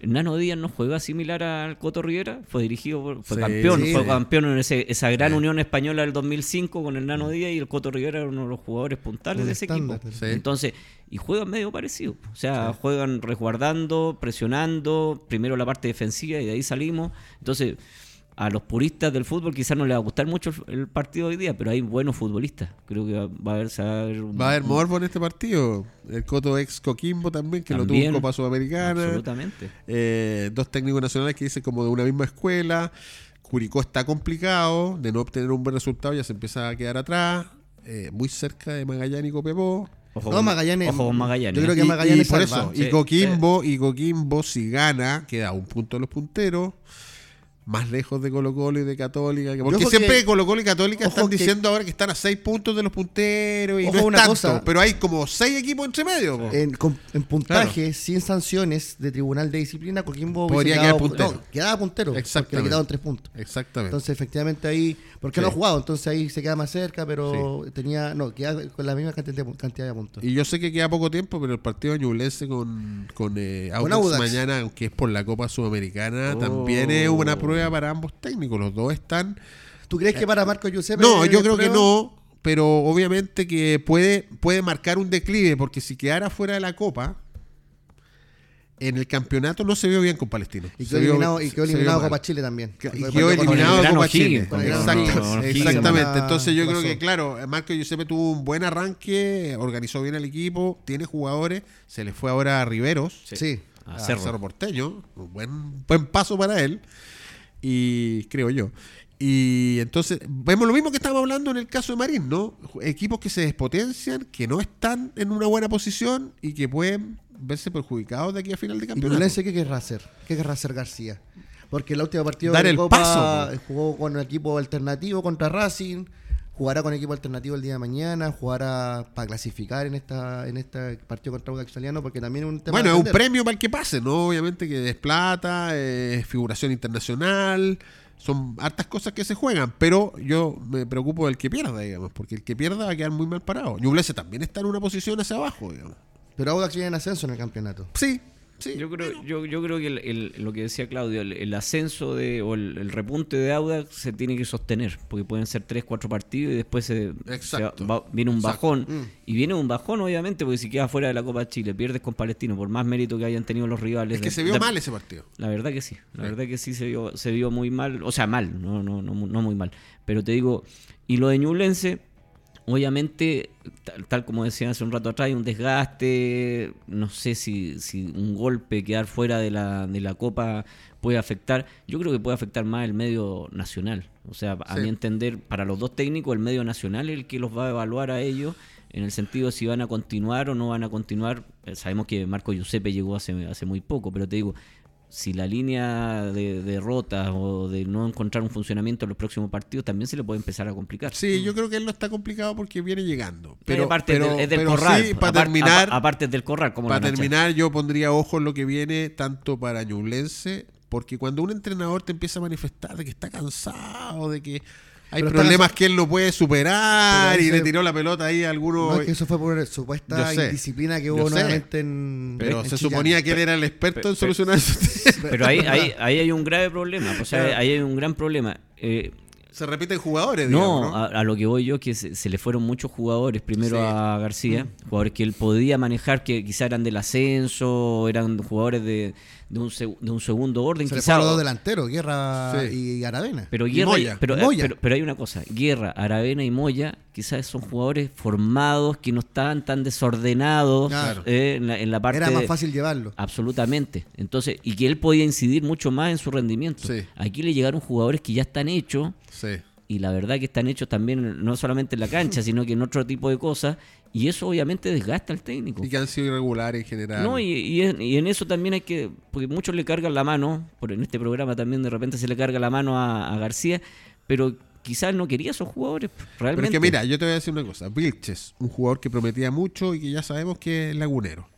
Nano Díaz no juega similar al Coto Rivera, fue dirigido, por- fue Sí, campeón, sí. fue campeón en ese- esa gran unión española del 2005 con el Nano Díaz y el Coto Rivera era uno de los jugadores puntales Un de ese estándar. equipo. Sí. Entonces, y juegan medio parecido. O sea, juegan resguardando, presionando, primero la parte defensiva y de ahí salimos. Entonces, a los puristas del fútbol quizás no les va a gustar mucho el, el partido hoy día, pero hay buenos futbolistas. Creo que va, va a haber, se va a ver un- Va a haber morbo en este partido. El Coto ex Coquimbo también, que lo tuvo en Copa Sudamericana. Absolutamente. Eh, dos técnicos nacionales que dicen como de una misma escuela. Curicó está complicado, de no obtener un buen resultado ya se empieza a quedar atrás. Eh, muy cerca de Magallanes y Copiapó. Ojo, No, con- Magallanes- Ojo con Magallanes. yo creo que Y- Magallanes y por salva. eso, y Sí, Coquimbo, y Coquimbo si gana, queda un punto de los punteros. Más lejos de Colo Colo y de Católica. que- Porque ojo siempre que- Colo Colo y Católica están que- diciendo ahora que están a seis puntos de los punteros y Ojo no es una tanto, cosa. pero hay como seis equipos entre medio. En, con- en puntaje, sin sanciones de tribunal de disciplina, Coquimbo Podría quedado- quedar puntero. no, quedaba puntero. Porque le Exactamente. quedaban tres puntos. Exactamente. Entonces, efectivamente, ahí. Porque Sí. no ha jugado, entonces ahí se queda más cerca, pero tenía. No, queda con la misma cantidad de, cantidad de puntos. y yo sé que queda poco tiempo, pero el partido de Ñublense con, con, eh, Con Audax Audax. mañana, aunque es por la Copa Sudamericana, Oh. también es una prueba para ambos técnicos. Los dos están ¿Tú crees que para Marco Giuseppe.? No, yo creo que no, pero obviamente que puede, puede marcar un declive, porque si quedara fuera de la Copa, en el campeonato no se vio bien con Palestino. Y quedó vio- eliminado, y quedó eliminado vio mal. Copa Chile también. Y quedó eliminado el Copa Chile. El exactamente. Entonces yo creo que, claro, Marco Giuseppe tuvo un buen arranque, organizó bien al equipo, tiene jugadores, se le fue ahora a Riveros, Sí. A a Cerro. Cerro. Porteño, un buen, buen paso para él, y creo yo. Y entonces, vemos lo mismo que estábamos hablando en el caso de Marín, ¿no? Equipos que se despotencian, que no están en una buena posición y que pueden verse perjudicados de aquí a final de ¿Y campeonato. Ñublense qué querrá hacer? ¿Qué querrá hacer García? Porque el último partido Dar de el Copa paso, jugó con un equipo alternativo contra Racing, jugará con equipo alternativo el día de mañana, jugará para clasificar en esta en este partido contra Audax Italiano, porque también es un tema Bueno, es un premio para el que pase, ¿no? Obviamente que es plata, es figuración internacional, son hartas cosas que se juegan, pero yo me preocupo del que pierda, digamos, porque el que pierda va a quedar muy mal parado. Ñublense también está en una posición hacia abajo, digamos. Pero Audax viene en ascenso en el campeonato. Sí, sí. Yo creo, yo, yo creo que el- el- lo que decía Claudio, el, el ascenso de, o el, repunte de Audax se tiene que sostener, porque pueden ser 3, 4 partidos y después se, Exacto. se va- viene un Exacto. bajón. Mm. Y viene un bajón, obviamente, porque si quedas fuera de la Copa Chile, pierdes con Palestino, por más mérito que hayan tenido los rivales. Es que de- se vio de- mal ese partido. La verdad que sí, la Sí. verdad que sí se vio, se vio muy mal, o sea, mal, no, no, no, no muy mal. Pero te digo, y lo de Ñublense, obviamente, tal, tal como decía hace un rato atrás, hay un desgaste, no sé si, si un golpe, quedar fuera de la, de la Copa puede afectar, yo creo que puede afectar más el medio nacional. O sea, a Sí. mi entender, para los dos técnicos, el medio nacional es el que los va a evaluar a ellos en el sentido de si van a continuar o no van a continuar. Eh, Sabemos que Marco Giuseppe llegó hace, hace muy poco, pero te digo, si la línea de derrotas o de no encontrar un funcionamiento en los próximos partidos también se le puede empezar a complicar. Sí, yo creo que él no está complicado porque viene llegando. Pero aparte pero, del, es del pero corral. sí, para terminar, apa- aparte del corral, como para terminar, yo pondría ojo en lo que viene tanto para Ñublense, porque cuando un entrenador te empieza a manifestar de que está cansado, de que hay Pero está problemas cansado. que él no puede superar y le tiró la pelota ahí a alguno. No, es que eso fue por supuesta indisciplina que hubo nuevamente en. pero en se Chillán. suponía que él era el experto en solucionar eso. <laughs> Pero ahí, ahí, ahí hay un grave problema. O sea, ahí hay un gran problema. Eh, se repiten jugadores, digamos, No, ¿no? A, a lo que voy yo que se, se le fueron muchos jugadores. Primero Sí. a García, jugadores que él podía manejar, que quizá eran del ascenso, eran jugadores de, de, un, seg- de un segundo orden. Se le quizá, los dos delanteros, Guerra Sí. y Aravena. pero Y Guerra, Moya. pero, Moya. pero, pero hay una cosa, Guerra, Aravena y Moya, quizás son jugadores formados que no estaban tan desordenados Claro. eh, en, la, en la parte Era más de- fácil llevarlo. Absolutamente. Entonces, y que él podía incidir mucho más en su rendimiento. Sí. Aquí le llegaron jugadores que ya están hechos Sí. Y la verdad que están hechos también no solamente en la cancha, <laughs> sino que en otro tipo de cosas y eso obviamente desgasta al técnico. Y que han sido irregulares en general. No, y, y en, y en eso también hay que, porque muchos le cargan la mano, por en este programa también de repente se le carga la mano a, a García, pero quizás no quería esos jugadores, Pero realmente. es que mira, yo te voy a decir una cosa. Vilches, un jugador que prometía mucho y que ya sabemos que es lagunero.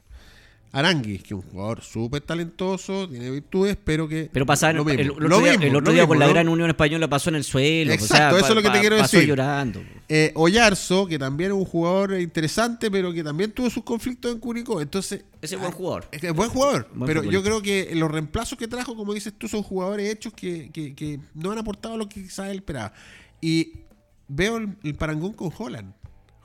Aranguis, que es un jugador súper talentoso, tiene virtudes, pero que... Pero pasaba lo el, otro lo día, mismo, el otro lo día mismo, con la ¿no? Gran Unión Española pasó en el suelo. o sea, Exacto, eso es lo que te quiero pasó decir. llorando. Eh, Oyarzo, que también es un jugador interesante, pero que también tuvo sus conflictos en Curicó. Entonces, Ese es buen ah, jugador. Es es buen jugador, Buen pero yo creo que los reemplazos que trajo, como dices tú, son jugadores hechos que, que- que no han aportado lo que quizás él esperaba. Y veo el, el parangón con Holland.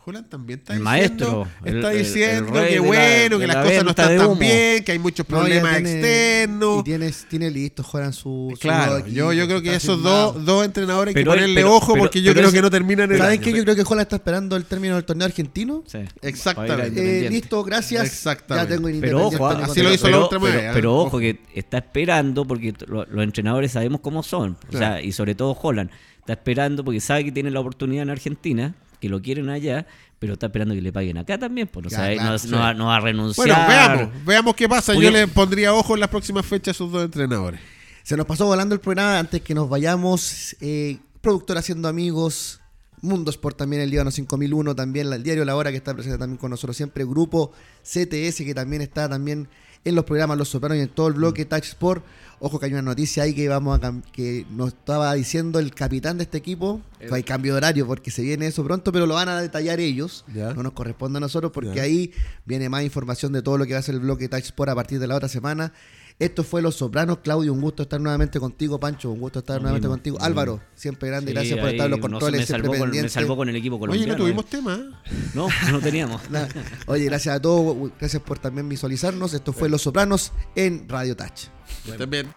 Holland también está El diciendo, maestro, el- está el- el diciendo que la- bueno, que las la cosas no están tan bien, que hay muchos No, problemas tiene- externos. Y tiene, tiene listo, juegan su. su Claro, yo, yo creo que esos firmado. dos, dos entrenadores hay Pero que él- ponerle pero- ojo pero- porque yo pero creo ese- que no terminan el ¿Saben qué? Yo creo que Jola está esperando el término del torneo argentino. Sí, Exactamente. Eh, listo, gracias. Exactamente. Ya tengo el Pero ojo, así en lo hizo la otra pero- ojo que está esperando porque los entrenadores sabemos cómo son, o sea, y sobre todo Holland está esperando porque sabe que tiene la oportunidad en Argentina, que lo quieren allá, pero está esperando que le paguen acá también, pues, o Ya, sea, claro, no, sí. no va, no va a renunciar. Bueno, veamos, veamos qué pasa. Porque- Yo le pondría ojo en las próximas fechas a esos dos entrenadores. Se nos pasó volando el programa antes que nos vayamos. Eh, productor haciendo amigos. Mundo Sport también, el Líbano 5001, también el diario La Hora que está presente también con nosotros siempre, grupo CTS que también está también en los programas Los Sopranos y en todo el bloque Touch Sport. Ojo que hay una noticia ahí que vamos a que nos estaba diciendo el capitán de este equipo, hay cambio de horario porque se viene eso pronto, pero lo van a detallar ellos. No nos corresponde a nosotros porque ahí viene más información de todo lo que va a ser el bloque Touch Sport a partir de la otra semana. Esto fue Los Sopranos. Claudio, un gusto estar nuevamente contigo. Pancho, un gusto estar nuevamente contigo. Álvaro, siempre grande. Sí, gracias por estar en los no controles, me siempre salvó, con, me salvó con el equipo Oye, colombiano. no tuvimos tema. ¿eh? <laughs> No, no teníamos. <laughs> Nada. Oye, gracias a todos. Gracias por también visualizarnos. Esto fue Los Sopranos en Radio Touch. Bien.